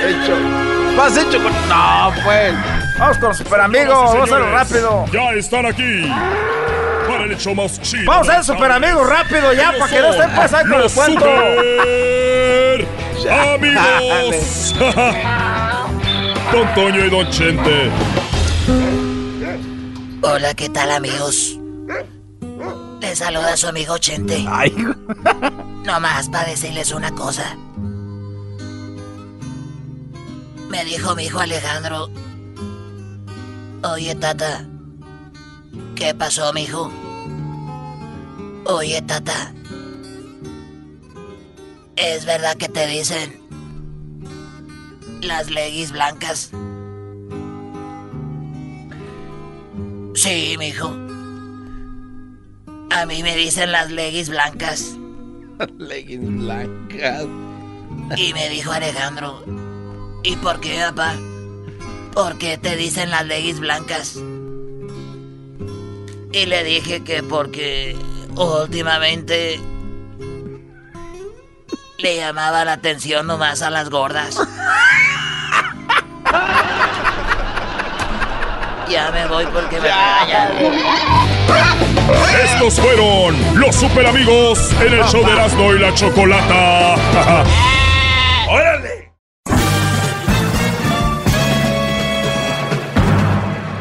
Hecho. Vas hecho con. No, pues. Vamos con super amigos, vamos a hacerlo rápido. Ya están aquí. Para el hecho más chido. Vamos a ser super amigos rápido ya, para que no estén con el Los cuento. super amigos. Don Toño y Don Chente. Hola, ¿qué tal amigos? Les saluda su amigo Chente. Ay. Nomás para decirles una cosa. Me dijo mi hijo Alejandro. Oye, tata. ¿Qué pasó, mijo? Oye, tata. ¿Es verdad que te dicen las leguis blancas? Sí, mijo. A mí me dicen las leguis blancas. Leggings blancas. Y me dijo Alejandro, ¿y por qué, papá? ¿Por qué te dicen las leguis blancas? Y le dije que porque últimamente le llamaba la atención nomás a las gordas. Ya me voy porque me regañan. Estos fueron los super amigos en el show de Erasmo y la Chocolata.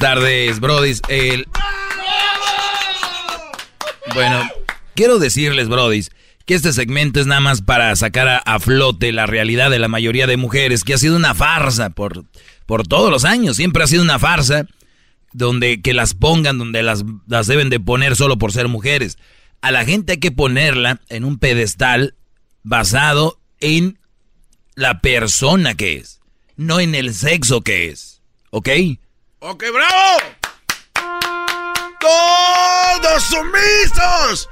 tardes, brodis. El... Bueno, quiero decirles, brodis, que este segmento es nada más para sacar a, a flote la realidad de la mayoría de mujeres, que ha sido una farsa por, por todos los años. Siempre ha sido una farsa donde que las pongan donde las, las deben de poner solo por ser mujeres. A la gente hay que ponerla en un pedestal basado en la persona que es, no en el sexo que es. ¿Ok? ¡Ok, bravo! ¡Todos sumisos!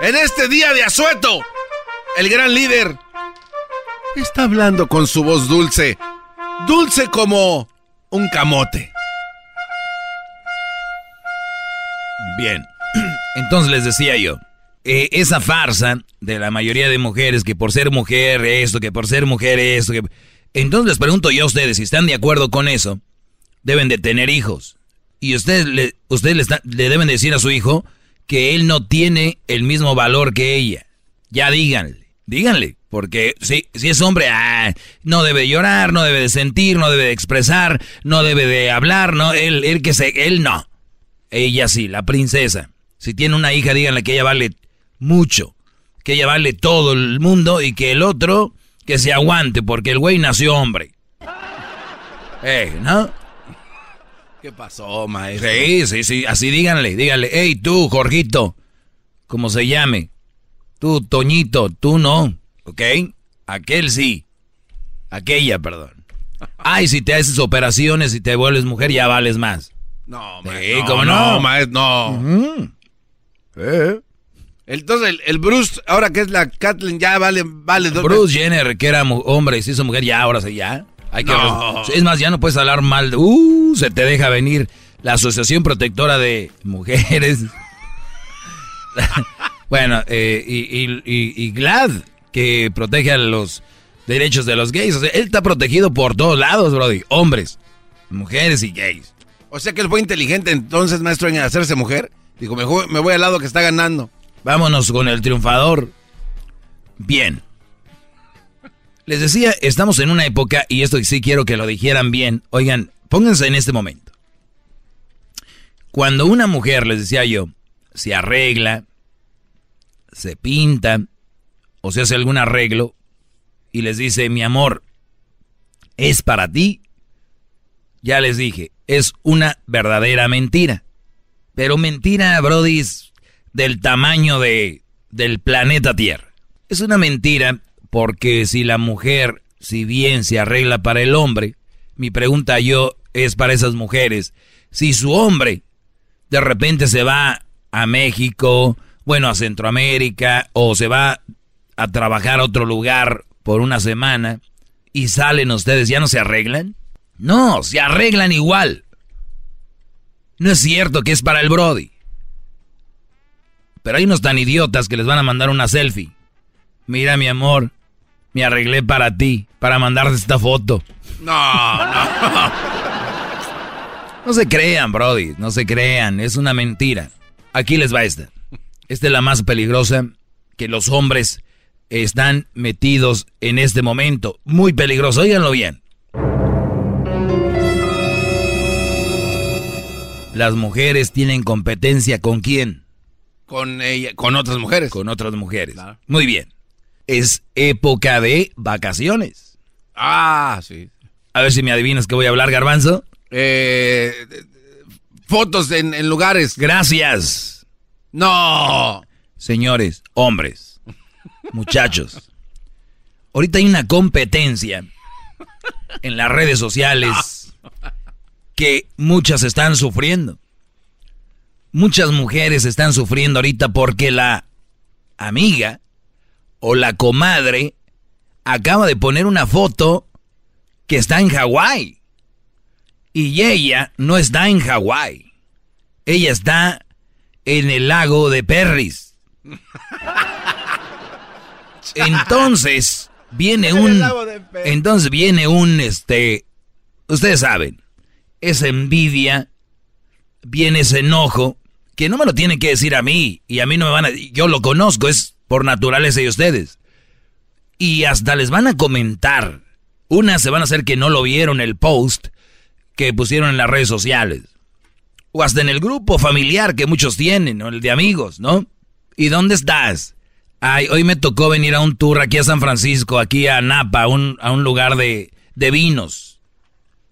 En este día de asueto, el gran líder está hablando con su voz dulce. Dulce como un camote. Bien. Entonces les decía yo, eh, esa farsa de la mayoría de mujeres que por ser mujer esto, que por ser mujer esto, que... Entonces les pregunto yo a ustedes, si están de acuerdo con eso, deben de tener hijos. Y ustedes le, ustedes le, deben decir a su hijo que él no tiene el mismo valor que ella. Ya díganle, díganle, porque si, si es hombre, ah, no debe de llorar, no debe de sentir, no debe de expresar, no debe de hablar, no, él, él que se, él no. Ella sí, la princesa. Si tiene una hija, díganle que ella vale mucho, que ella vale todo el mundo y que el otro que se aguante, porque el güey nació hombre. Eh, ¿no? ¿Qué pasó, maestro? Sí, sí, sí, así díganle, díganle, hey tú, Jorgito, como se llame, tú, Toñito, tú no, ¿ok? Aquel sí, aquella, perdón. Ay, si te haces operaciones y te vuelves mujer, ya vales más. No, Sí, maestro. ¿cómo no? maestro, no. Eh. Entonces, el, el Bruce, ahora que es la Kathleen, ya vale, vale Bruce Jenner, que era hombre y se hizo mujer, ya, ahora sí, ya. Hay que No. Es más, ya no puedes hablar mal. de- Uh, se te deja venir la Asociación Protectora de Mujeres. bueno, eh, y, y- y- y GLAD, que protege a los derechos de los gays. O sea, él está protegido por todos lados, Brody. Hombres, mujeres y gays. O sea que él fue inteligente entonces, maestro, en hacerse mujer. Dijo, me, voy- me voy al lado que está ganando. Vámonos con el triunfador. Bien. Les decía, estamos en una época, y esto sí quiero que lo dijeran bien. Oigan, pónganse en este momento. Cuando una mujer, les decía yo, se arregla, se pinta, o se hace algún arreglo, y les dice, mi amor, es para ti, ya les dije, es una verdadera mentira. Pero mentira, Brody, del tamaño de, del planeta Tierra. Es una mentira porque si la mujer, si bien se arregla para el hombre, mi pregunta yo es para esas mujeres, si su hombre de repente se va a México, bueno, a Centroamérica, o se va a trabajar a otro lugar por una semana, y salen ustedes, ¿ya no se arreglan? No, se arreglan igual. No es cierto que es para el Brody. Pero hay unos tan idiotas que les van a mandar una selfie. Mira, mi amor, me arreglé para ti, para mandarte esta foto. No, no. No se crean, Brody, no se crean, es una mentira. Aquí les va esta. Esta es la más peligrosa que los hombres están metidos en este momento. Muy peligroso, óiganlo bien. Las mujeres tienen competencia con quién? Con ella, con otras mujeres. Con otras mujeres. Muy bien. Es época de vacaciones. Ah, sí. A ver si me adivinas que voy a hablar, garbanzo. Eh, fotos en, en lugares. Gracias. No. Señores, hombres, muchachos. Ahorita hay una competencia en las redes sociales que muchas están sufriendo. Muchas mujeres están sufriendo ahorita porque la amiga o la comadre acaba de poner una foto que está en Hawái. Y ella no está en Hawái. Ella está en el lago de Perris. Entonces viene un entonces viene un este ustedes saben, esa envidia, viene ese enojo que no me lo tienen que decir a mí y a mí no me van a yo lo conozco, es por naturaleza de ustedes. Y hasta les van a comentar. Unas se van a hacer que no lo vieron el post que pusieron en las redes sociales. O hasta en el grupo familiar que muchos tienen, o el de amigos, ¿no? ¿Y dónde estás? Ay, hoy me tocó venir a un tour aquí a San Francisco, aquí a Napa, un, a un lugar de, de vinos.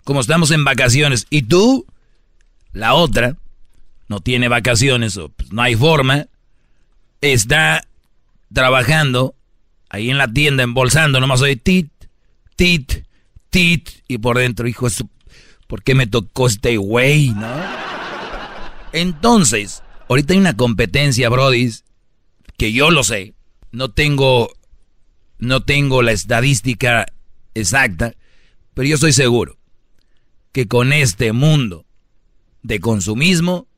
Como estamos en vacaciones. ¿Y tú? La otra no tiene vacaciones, o pues, no hay forma. Está trabajando ahí en la tienda, embolsando, nomás oye tit, tit, tit. Y por dentro, hijo, ¿por qué me tocó este güey, no? Entonces, ahorita hay una competencia, Brody, que yo lo sé. No tengo, no tengo la estadística exacta, pero yo estoy seguro que con este mundo de consumismo,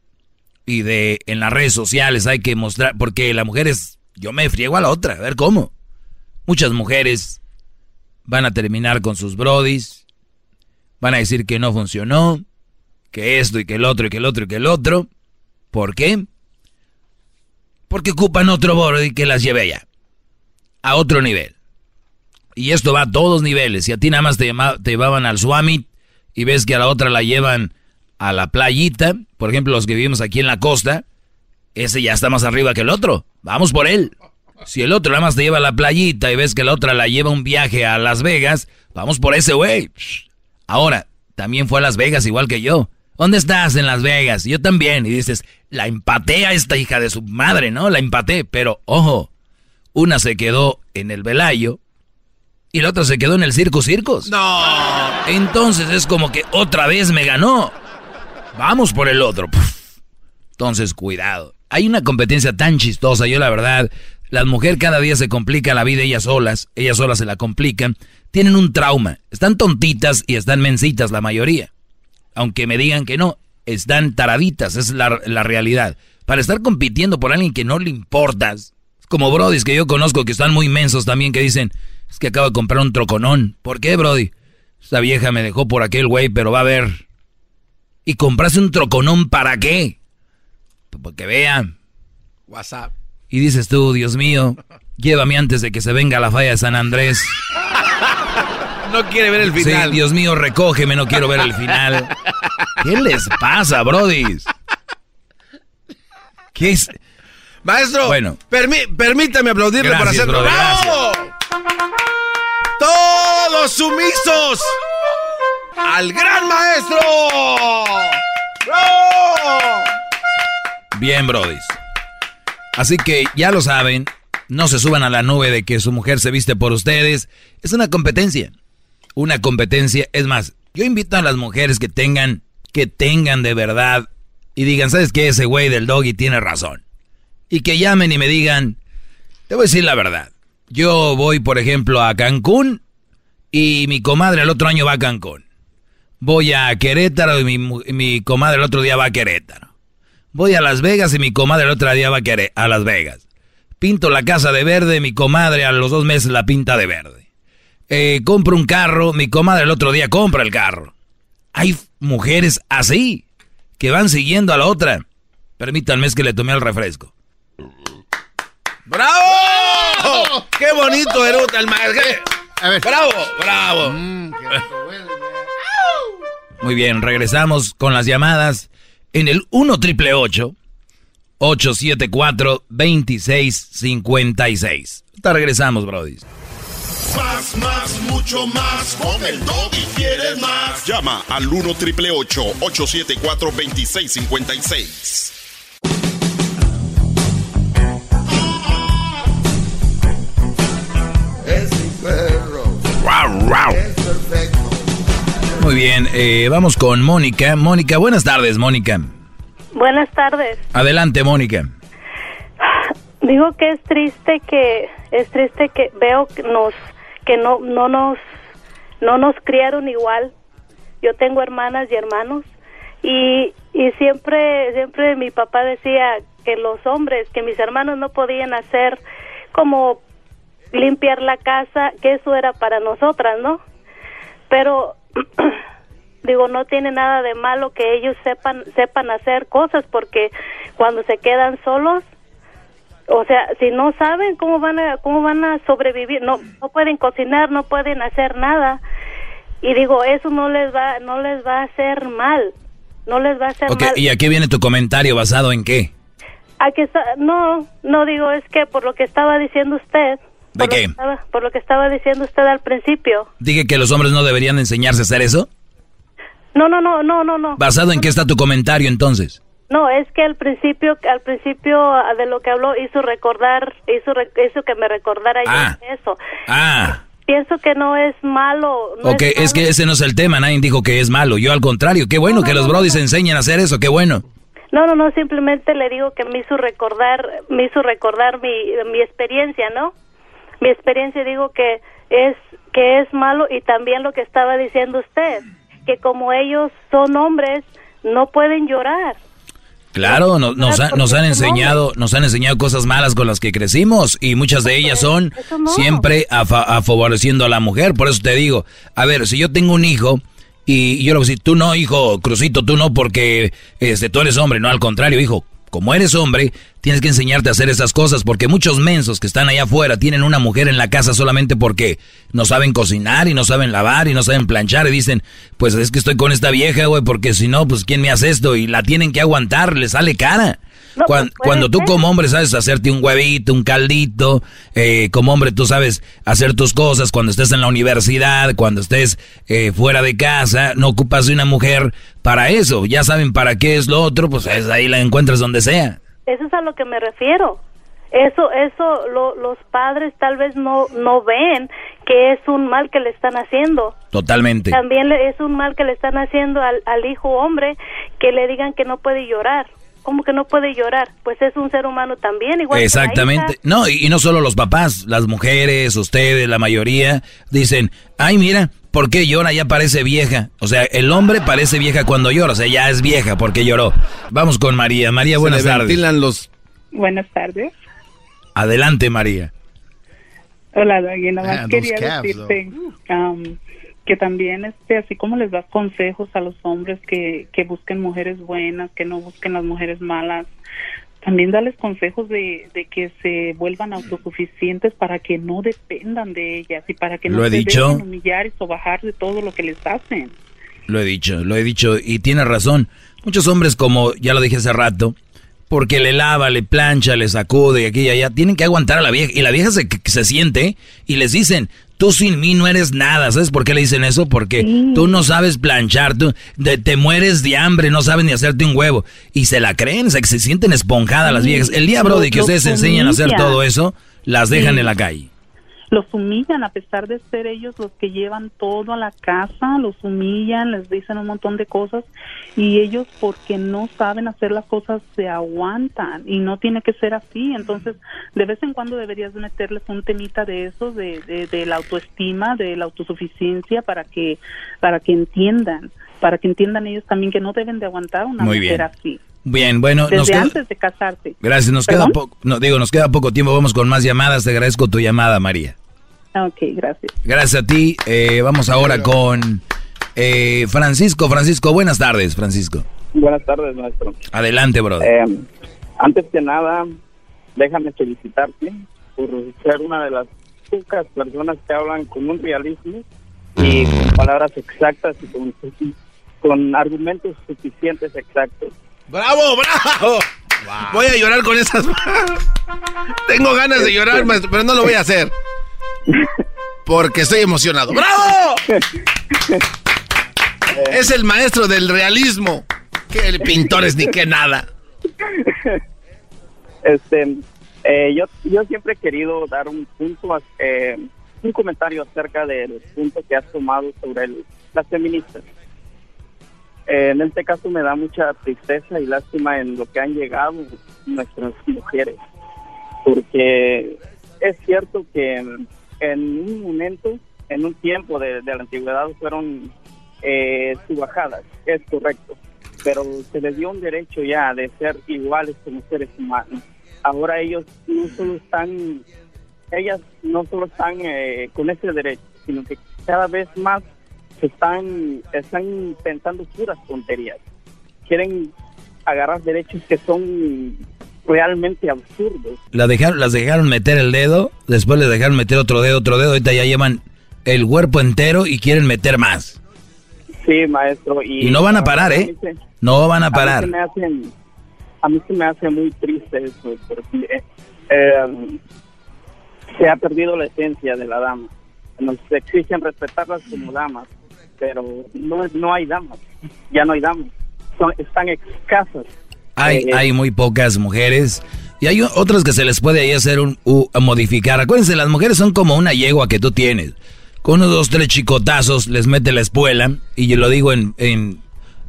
y de en las redes sociales hay que mostrar, porque la mujer es, yo me friego a la otra, a ver cómo. Muchas mujeres van a terminar con sus brodis, van a decir que no funcionó, que esto y que el otro y que el otro y que el otro. ¿Por qué? Porque ocupan otro brody que las lleve allá, a otro nivel. Y esto va a todos niveles. Si a ti nada más te, te llevaban al Swami y ves que a la otra la llevan a la playita, por ejemplo, los que vivimos aquí en la costa, ese ya está más arriba que el otro. Vamos por él. Si el otro nada más te lleva a la playita y ves que la otra la lleva un viaje a Las Vegas, vamos por ese güey. Ahora, también fue a Las Vegas igual que yo. ¿Dónde estás en Las Vegas? Yo también. Y dices, la empaté a esta hija de su madre, ¿no? La empaté. Pero, ojo, una se quedó en el Velayo y la otra se quedó en el Circo Circos. No. Entonces es como que otra vez me ganó. Vamos por el otro. Entonces, cuidado. Hay una competencia tan chistosa. Yo, la verdad, las mujeres cada día se complica la vida ellas solas. Ellas solas se la complican. Tienen un trauma. Están tontitas y están mensitas la mayoría. Aunque me digan que no, están taraditas. Es la, la realidad. Para estar compitiendo por alguien que no le importas. Como brodis que yo conozco que están muy mensos también que dicen, es que acabo de comprar un troconón. ¿Por qué, brody? Esta vieja me dejó por aquel güey, pero va a ver. ¿Y compraste un troconón para qué? Pues Porque vean. WhatsApp. Y dices tú, Dios mío, llévame antes de que se venga la falla de San Andrés. No quiere ver el final. Sí, Dios mío, recógeme, no quiero ver el final. ¿Qué les pasa, brodis? ¿Qué es? Maestro, Bueno. permí- permítame aplaudirle por Gracias, hacerlo. brother, ¡Bravo! ¡Todos sumisos! ¡Al gran maestro! ¡Bravo! Bien, brodis. Así que ya lo saben, no se suban a la nube de que su mujer se viste por ustedes. Es una competencia. Una competencia. Es más, yo invito a las mujeres que tengan, que tengan de verdad y digan, ¿sabes qué? Ese güey del doggy tiene razón. Y que llamen y me digan, te voy a decir la verdad. Yo voy, por ejemplo, a Cancún y mi comadre el otro año va a Cancún. Voy a Querétaro y mi comadre el otro día va a Querétaro. Voy a Las Vegas y mi comadre el otro día va a, Quere- a Las Vegas. Pinto la casa de verde, mi comadre a los dos meses la pinta de verde. Eh, compro un carro, mi comadre el otro día compra el carro. Hay mujeres así, que van siguiendo a la otra. Permítanme es que le tomé el refresco. ¡Bravo! ¡Qué bonito eruta el maestro! ¡Bravo! ¡Bravo! Muy bien, regresamos con las llamadas en el 1 triple 874 2656. Ahorita regresamos, Brody. Más, más, mucho más. Con el y quieres más. Llama al 1 triple 874 2656. Muy bien, eh, vamos con Mónica. Mónica, buenas tardes, Mónica. Buenas tardes. Adelante, Mónica. Digo que es triste que es triste que veo que nos que no no nos no nos criaron igual. Yo tengo hermanas y hermanos y y siempre siempre mi papá decía que los hombres, que mis hermanos no podían hacer como limpiar la casa, que eso era para nosotras, ¿no? Pero digo, no tiene nada de malo que ellos sepan sepan hacer cosas porque cuando se quedan solos o sea, si no saben cómo van a cómo van a sobrevivir, no no pueden cocinar, no pueden hacer nada. Y digo, eso no les va no les va a hacer mal. No les va a hacer mal. ¿y aquí viene tu comentario basado en qué? Está- no, no digo, es que por lo que estaba diciendo usted, ¿De por, Lo qué? que estaba, por lo que estaba diciendo usted al principio. Dije que los hombres no deberían enseñarse a hacer eso. No, no, no, no, no, no. ¿Basado en qué está tu comentario entonces? No, es que al principio, al principio ah, de lo que habló hizo recordar, hizo, hizo que me recordara yo Ah. eso. Ah, Pienso que no es malo. No ok, es que ese no es el tema, nadie dijo que es malo. Yo al contrario, qué bueno que los brodis enseñen a hacer eso, qué bueno. No, no, no, simplemente le digo que me hizo recordar, me hizo recordar mi, mi experiencia, ¿no? Mi experiencia digo que es que es malo y también lo que estaba diciendo usted, que como ellos son hombres no pueden llorar. Claro, nos, nos, ha- nos han enseñado, nos han enseñado cosas malas con las que crecimos y muchas de ellas son no. siempre a, a favoreciendo a la mujer. Por eso te digo, a ver, si yo tengo un hijo y yo le voy a decir, tú no, hijo, Crucito, tú no, porque este, tú eres hombre, no, al contrario, hijo. Como eres hombre, tienes que enseñarte a hacer esas cosas porque muchos mensos que están allá afuera tienen una mujer en la casa solamente porque no saben cocinar y no saben lavar y no saben planchar y dicen, pues es que estoy con esta vieja, güey, porque si no, pues ¿quién me hace esto? Y la tienen que aguantar, le sale cara. No, pues, cuando tú ser. como hombre sabes hacerte un huevito, un caldito, eh, como hombre tú sabes hacer tus cosas cuando estés en la universidad, cuando estés eh, fuera de casa, no ocupas de una mujer para eso, ya saben para qué es lo otro, pues es ahí la encuentras donde sea. Eso es a lo que me refiero. Eso, eso, lo- los padres tal vez no, no ven que es un mal que le están haciendo. Totalmente. También es un mal que le están haciendo al, al hijo hombre que le digan que no puede llorar. ¿Cómo que no puede llorar? Pues es un ser humano también, igual que la Exactamente. hija. No, y, y no solo los papás, las mujeres, ustedes, la mayoría, dicen, ay, mira, ¿por qué llora? Ya parece vieja. O sea, el hombre parece vieja cuando llora, o sea, ya es vieja porque lloró. Vamos con María. María, buenas tardes. ventilan los... Buenas tardes. Adelante, María. Hola, Dagui. Nada más Ah, quería calves, decirte um, que también, este, así como les das consejos a los hombres que, que busquen mujeres buenas, que no busquen las mujeres malas, también darles consejos de, de que se vuelvan autosuficientes para que no dependan de ellas y para que no se dicho. dejen humillar y sobajar de todo lo que les hacen. Lo he dicho, lo he dicho y tiene razón. Muchos hombres, como ya lo dije hace rato, porque le lava, le plancha, le sacude y aquí y allá, tienen que aguantar a la vieja. Y la vieja se, se siente y les dicen, tú sin mí no eres nada. ¿Sabes por qué le dicen eso? Porque tú no sabes planchar, tú de- te mueres de hambre, no sabes ni hacerte un huevo. Y se la creen, se, se sienten esponjadas las viejas. El día, Brody, que ustedes enseñan a hacer todo eso, las dejan Sí. en la calle. Los humillan a pesar de ser ellos los que llevan todo a la casa, los humillan, les dicen un montón de cosas y ellos porque no saben hacer las cosas se aguantan y no tiene que ser así. Entonces, de vez en cuando deberías meterles un temita de eso, de, de, de la autoestima, de la autosuficiencia para que para que entiendan, para que entiendan ellos también que no deben de aguantar una Muy mujer bien. así. Bien, bueno, Desde nos queda... antes de casarte. Gracias, nos ¿Perdón? queda poco, no, digo, nos queda poco tiempo, vamos con más llamadas, te agradezco tu llamada, María. Ah, Ok, gracias. Gracias a ti. Eh, vamos ahora con eh, Francisco. Francisco, buenas tardes, Francisco. Buenas tardes, maestro. Adelante, brother. Eh, antes que nada, déjame felicitarte por ser una de las pocas personas que hablan con un realismo y con palabras exactas y con, con argumentos suficientes exactos. ¡Bravo, bravo! Voy a llorar con esas... Tengo ganas de llorar, maestro, pero no lo voy a hacer. Porque estoy emocionado. ¡Bravo! Es el maestro del realismo. Que pintores ni que nada. Este, eh, yo, yo siempre he querido dar un punto, eh, un comentario acerca del punto que has tomado sobre el- las feministas. En este caso me da mucha tristeza y lástima en lo que han llegado nuestras mujeres, porque es cierto que en, un momento, en un tiempo de, la antigüedad fueron eh, subajadas, es correcto, pero se les dio un derecho ya de ser iguales como seres humanos. Ahora ellos no solo están, ellas no solo están eh, con ese derecho, sino que cada vez más están, están pensando puras tonterías. Quieren agarrar derechos que son realmente absurdos. La dejaron, las dejaron meter el dedo, después les dejaron meter otro dedo, otro dedo, ahorita ya llevan el cuerpo entero y quieren meter más. Sí, maestro. Y, Y no van a parar, ¿eh? se- No van a mí parar. se me hace- a mí se me hace muy triste eso, porque eh, se ha perdido la esencia de la dama. Nos exigen respetarlas como damas, pero no, no hay damas, ya no hay damas, Son, están escasas. Hay, Eh, hay muy pocas mujeres y hay otras que se les puede ahí hacer un u- a modificar. Acuérdense, las mujeres son como una yegua que tú tienes. Con unos dos, tres chicotazos les mete la espuela y yo lo digo en... en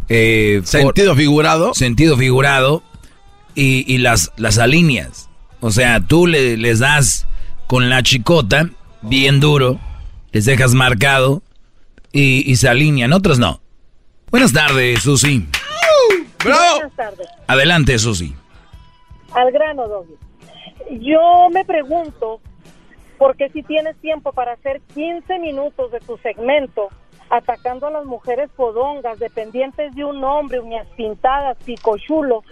eh, ¿Sentido figurado? Sentido figurado y, y las, las alineas. O sea, tú le, les das con la chicota bien duro, les dejas marcado y, y se alinean. Otros no. Buenas tardes, Susi. Buenas tardes. Adelante, Susi. Al grano, Doggy. Yo me pregunto, ¿por qué si tienes tiempo para hacer 15 minutos de tu segmento atacando a las mujeres podongas, dependientes de un hombre, uñas pintadas, picochulo,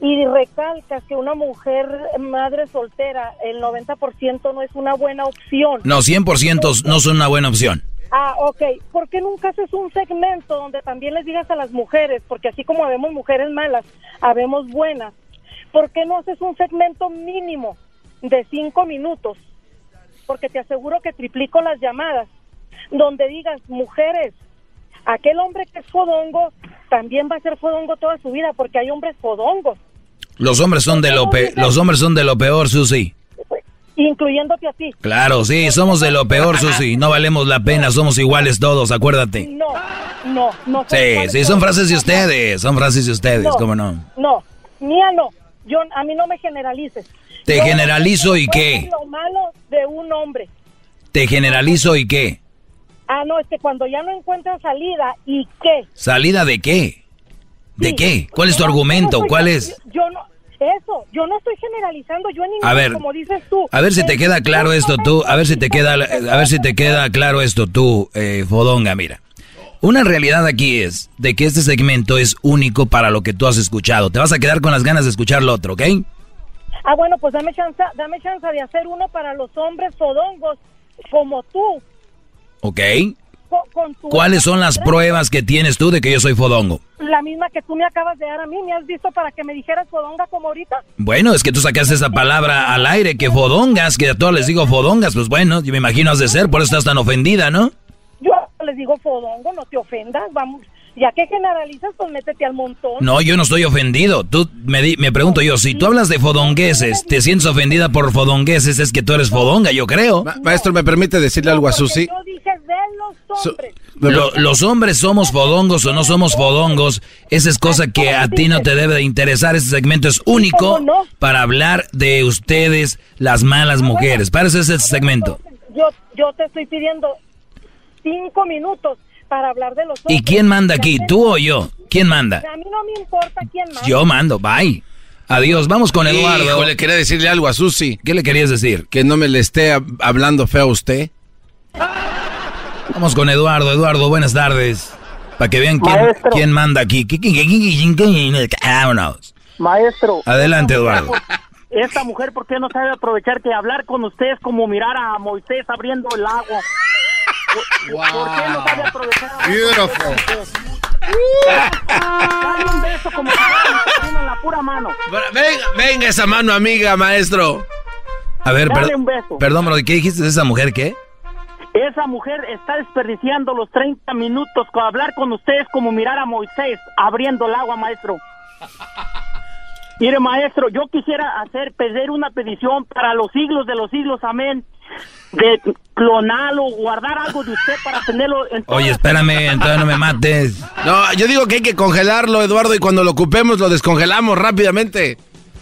y recalcas que una mujer madre soltera, el 90% no es una buena opción? No, 100% no son una buena opción. Ah, ok. ¿Por qué nunca haces un segmento donde también les digas a las mujeres, porque así como habemos mujeres malas, habemos buenas, ¿por qué no haces un segmento mínimo de cinco minutos? Porque te aseguro que triplico las llamadas, donde digas, mujeres, aquel hombre que es fodongo también va a ser fodongo toda su vida, porque hay hombres fodongos, Los hombres son de lo pe- los hombres son de lo peor, Susi. Incluyéndote a ti. Claro, sí, somos de lo peor, Susi. No valemos la pena, somos iguales todos, acuérdate. No, no, no. Sí, sí, son frases de ustedes, son frases de ustedes, No. ¿cómo no? No, mía no. Yo, a mí no me generalices. Te Yo- generalizo y ¿cuál qué? lo malo de un hombre? Te generalizo y qué? Ah, no, es que cuando ya no encuentran salida, ¿y qué? ¿Salida de qué? ¿De Sí. qué? ¿Cuál es tu no- argumento? no ¿Cuál es? Yo, yo no, eso, yo no estoy generalizando, yo en ningún, A ver, como dices tú. A ver si te En queda claro esto tú, a ver si te queda, a ver si te queda claro esto tú, eh, Fodonga, mira. Una realidad aquí es de que este segmento es único para lo que tú has escuchado. Te vas a quedar con las ganas de escuchar lo otro, ¿ok? Ah, bueno, pues dame chance, dame chance de hacer uno para los hombres fodongos como tú. ¿Ok? Co- con tu- ¿Cuáles son las pruebas que tienes tú de que yo soy Fodongo? La misma que tú me acabas de dar a mí, ¿me has visto para que me dijeras fodonga como ahorita? Bueno, es que tú sacaste esa palabra al aire, que Fodongas, que a todos les digo Fodongas, pues bueno, yo me imagino has de ser, por eso estás tan ofendida, ¿no? Yo les digo fodongo, no te ofendas, vamos. Ya que generalizas, pues métete al montón. No, yo no estoy ofendido. Tú me, di- me pregunto yo, si tú hablas de fodongueses, te sientes ofendida por fodongueses, es que tú eres fodonga, yo creo. maestro, ¿me permite decirle algo a Susi? Yo dije de los hombres. Lo- los hombres somos fodongos o no somos fodongos, esa es cosa que a ti no te debe de interesar. Este segmento es único para hablar de ustedes, las malas mujeres. Para eso es este segmento. Yo, yo te estoy pidiendo cinco minutos para hablar de los hombres. ¿Y quién manda aquí? ¿Tú o yo? ¿Quién manda? A mí no me importa quién manda. Yo mando, bye. Adiós, vamos con Eduardo. Híjole, quería decirle algo a Susi. ¿Qué le querías decir? Que no me le esté hab- hablando feo a usted. Vamos con Eduardo. Eduardo, buenas tardes. Para que vean quién, manda aquí. ¿Qui- qui- qui- qui- qui- qui- Vámonos. Maestro. Adelante, Eduardo. Esta mujer, ¿por qué no sabe aprovechar que hablar con usted es como mirar a Moisés abriendo el agua? ¿Por, por qué no sabe aprovechar? Beautiful. Dale un beso como en la pura mano. Venga, venga esa mano amiga, maestro. A ver, Dale per- un beso. perdón, bro, ¿qué dijiste de esa mujer qué? Esa mujer está desperdiciando los 30 minutos con hablar con ustedes como mirar a Moisés abriendo el agua, maestro. Mire, maestro, yo quisiera hacer, pedir una petición para los siglos de los siglos, amén, de clonarlo, guardar algo de usted para tenerlo en Oye, espérame, entonces no me mates. No, yo digo que hay que congelarlo, Eduardo, y cuando lo ocupemos lo descongelamos rápidamente.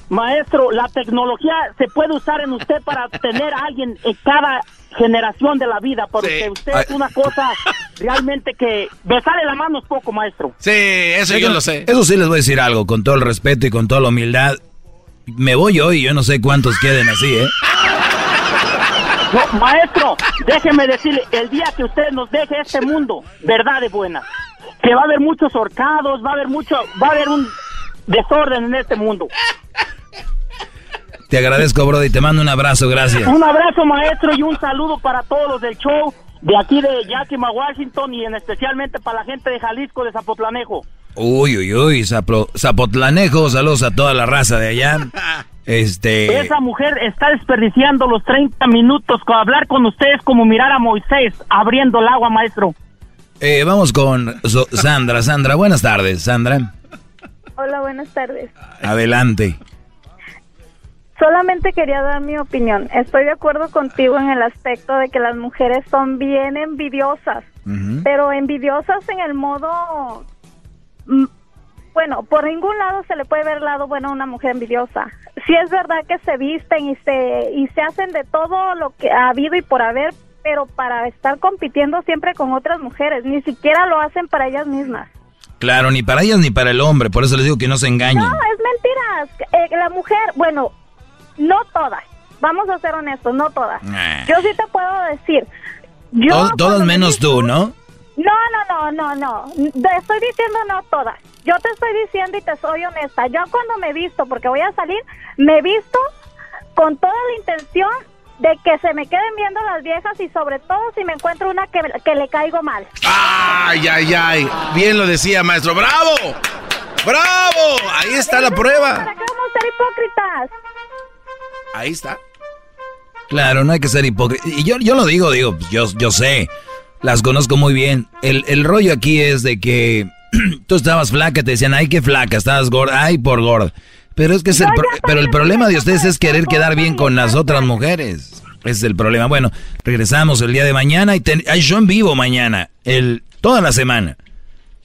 Maestro, la tecnología se puede usar en usted para tener a alguien en cada generación de la vida, porque usted es una cosa realmente que besarle la mano es poco, maestro. Sí, eso yo lo sé. Eso sí les voy a decir algo, con todo el respeto y con toda la humildad. Me voy hoy, yo no sé cuántos queden así, ¿eh? No, maestro, déjeme decirle, el día que usted nos deje este mundo, verdad de buena, que va a haber muchos horcados, va a haber mucho, va a haber un desorden en este mundo. Te agradezco, Brody, te mando un abrazo, gracias. Un abrazo, maestro, y un saludo para todos los del show de aquí de Yakima, Washington, y en especialmente para la gente de Jalisco, de Zapotlanejo. Uy, uy, uy, Zapo- Zapotlanejo, saludos a toda la raza de allá. Este... Esa mujer está desperdiciando los 30 minutos con hablar con ustedes como mirar a Moisés abriendo el agua, maestro. eh, vamos con So- Sandra. Sandra, buenas tardes, Sandra. Hola, buenas tardes. Adelante. Solamente quería dar mi opinión. Estoy de acuerdo contigo en el aspecto de que las mujeres son bien envidiosas, pero envidiosas en el modo... mm, Bueno, por ningún lado se le puede ver el lado bueno a una mujer envidiosa. Sí es verdad que se visten y se, y se hacen de todo lo que ha habido y por haber, pero para estar compitiendo siempre con otras mujeres, ni siquiera lo hacen para ellas mismas. Claro, ni para ellas ni para el hombre, por eso les digo que no se engañen. No, es mentiras. Eh, la mujer, bueno, no todas. Vamos a ser honestos, no todas. Nah. Yo sí te puedo decir. Yo Tod- todas cuando me menos tú, ¿no? No, no, no, no, no. Te estoy diciendo no todas. Yo te estoy diciendo y te soy honesta. Yo cuando me visto, porque voy a salir, me visto con toda la intención de que se me queden viendo las viejas y sobre todo si me encuentro una que, que le caigo mal. Ay, ay, ay. Bien lo decía, maestro. ¡Bravo! ¡Bravo! Ahí está la prueba. ¿Para qué vamos a ser hipócritas? Ahí está. Claro, no hay que ser hipócrita. Y yo, yo lo digo, digo, yo, yo sé, las conozco muy bien. El, el rollo aquí es de que tú estabas flaca, te decían, ay, qué flaca, estabas gorda, ay, por gorda. Pero es que es el, pro- pero el problema de ustedes es querer quedar bien con las otras mujeres. Ese es el problema. Bueno, regresamos el día de mañana y ten- hay show en vivo mañana, el, toda la semana.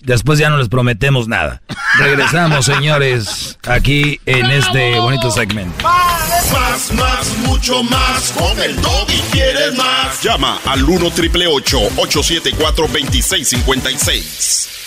Después ya no les prometemos nada. Regresamos, señores, aquí en este bonito segmento. Más, más, mucho más. Con el Doggy quieres más. Llama al 1 triple 874 2656.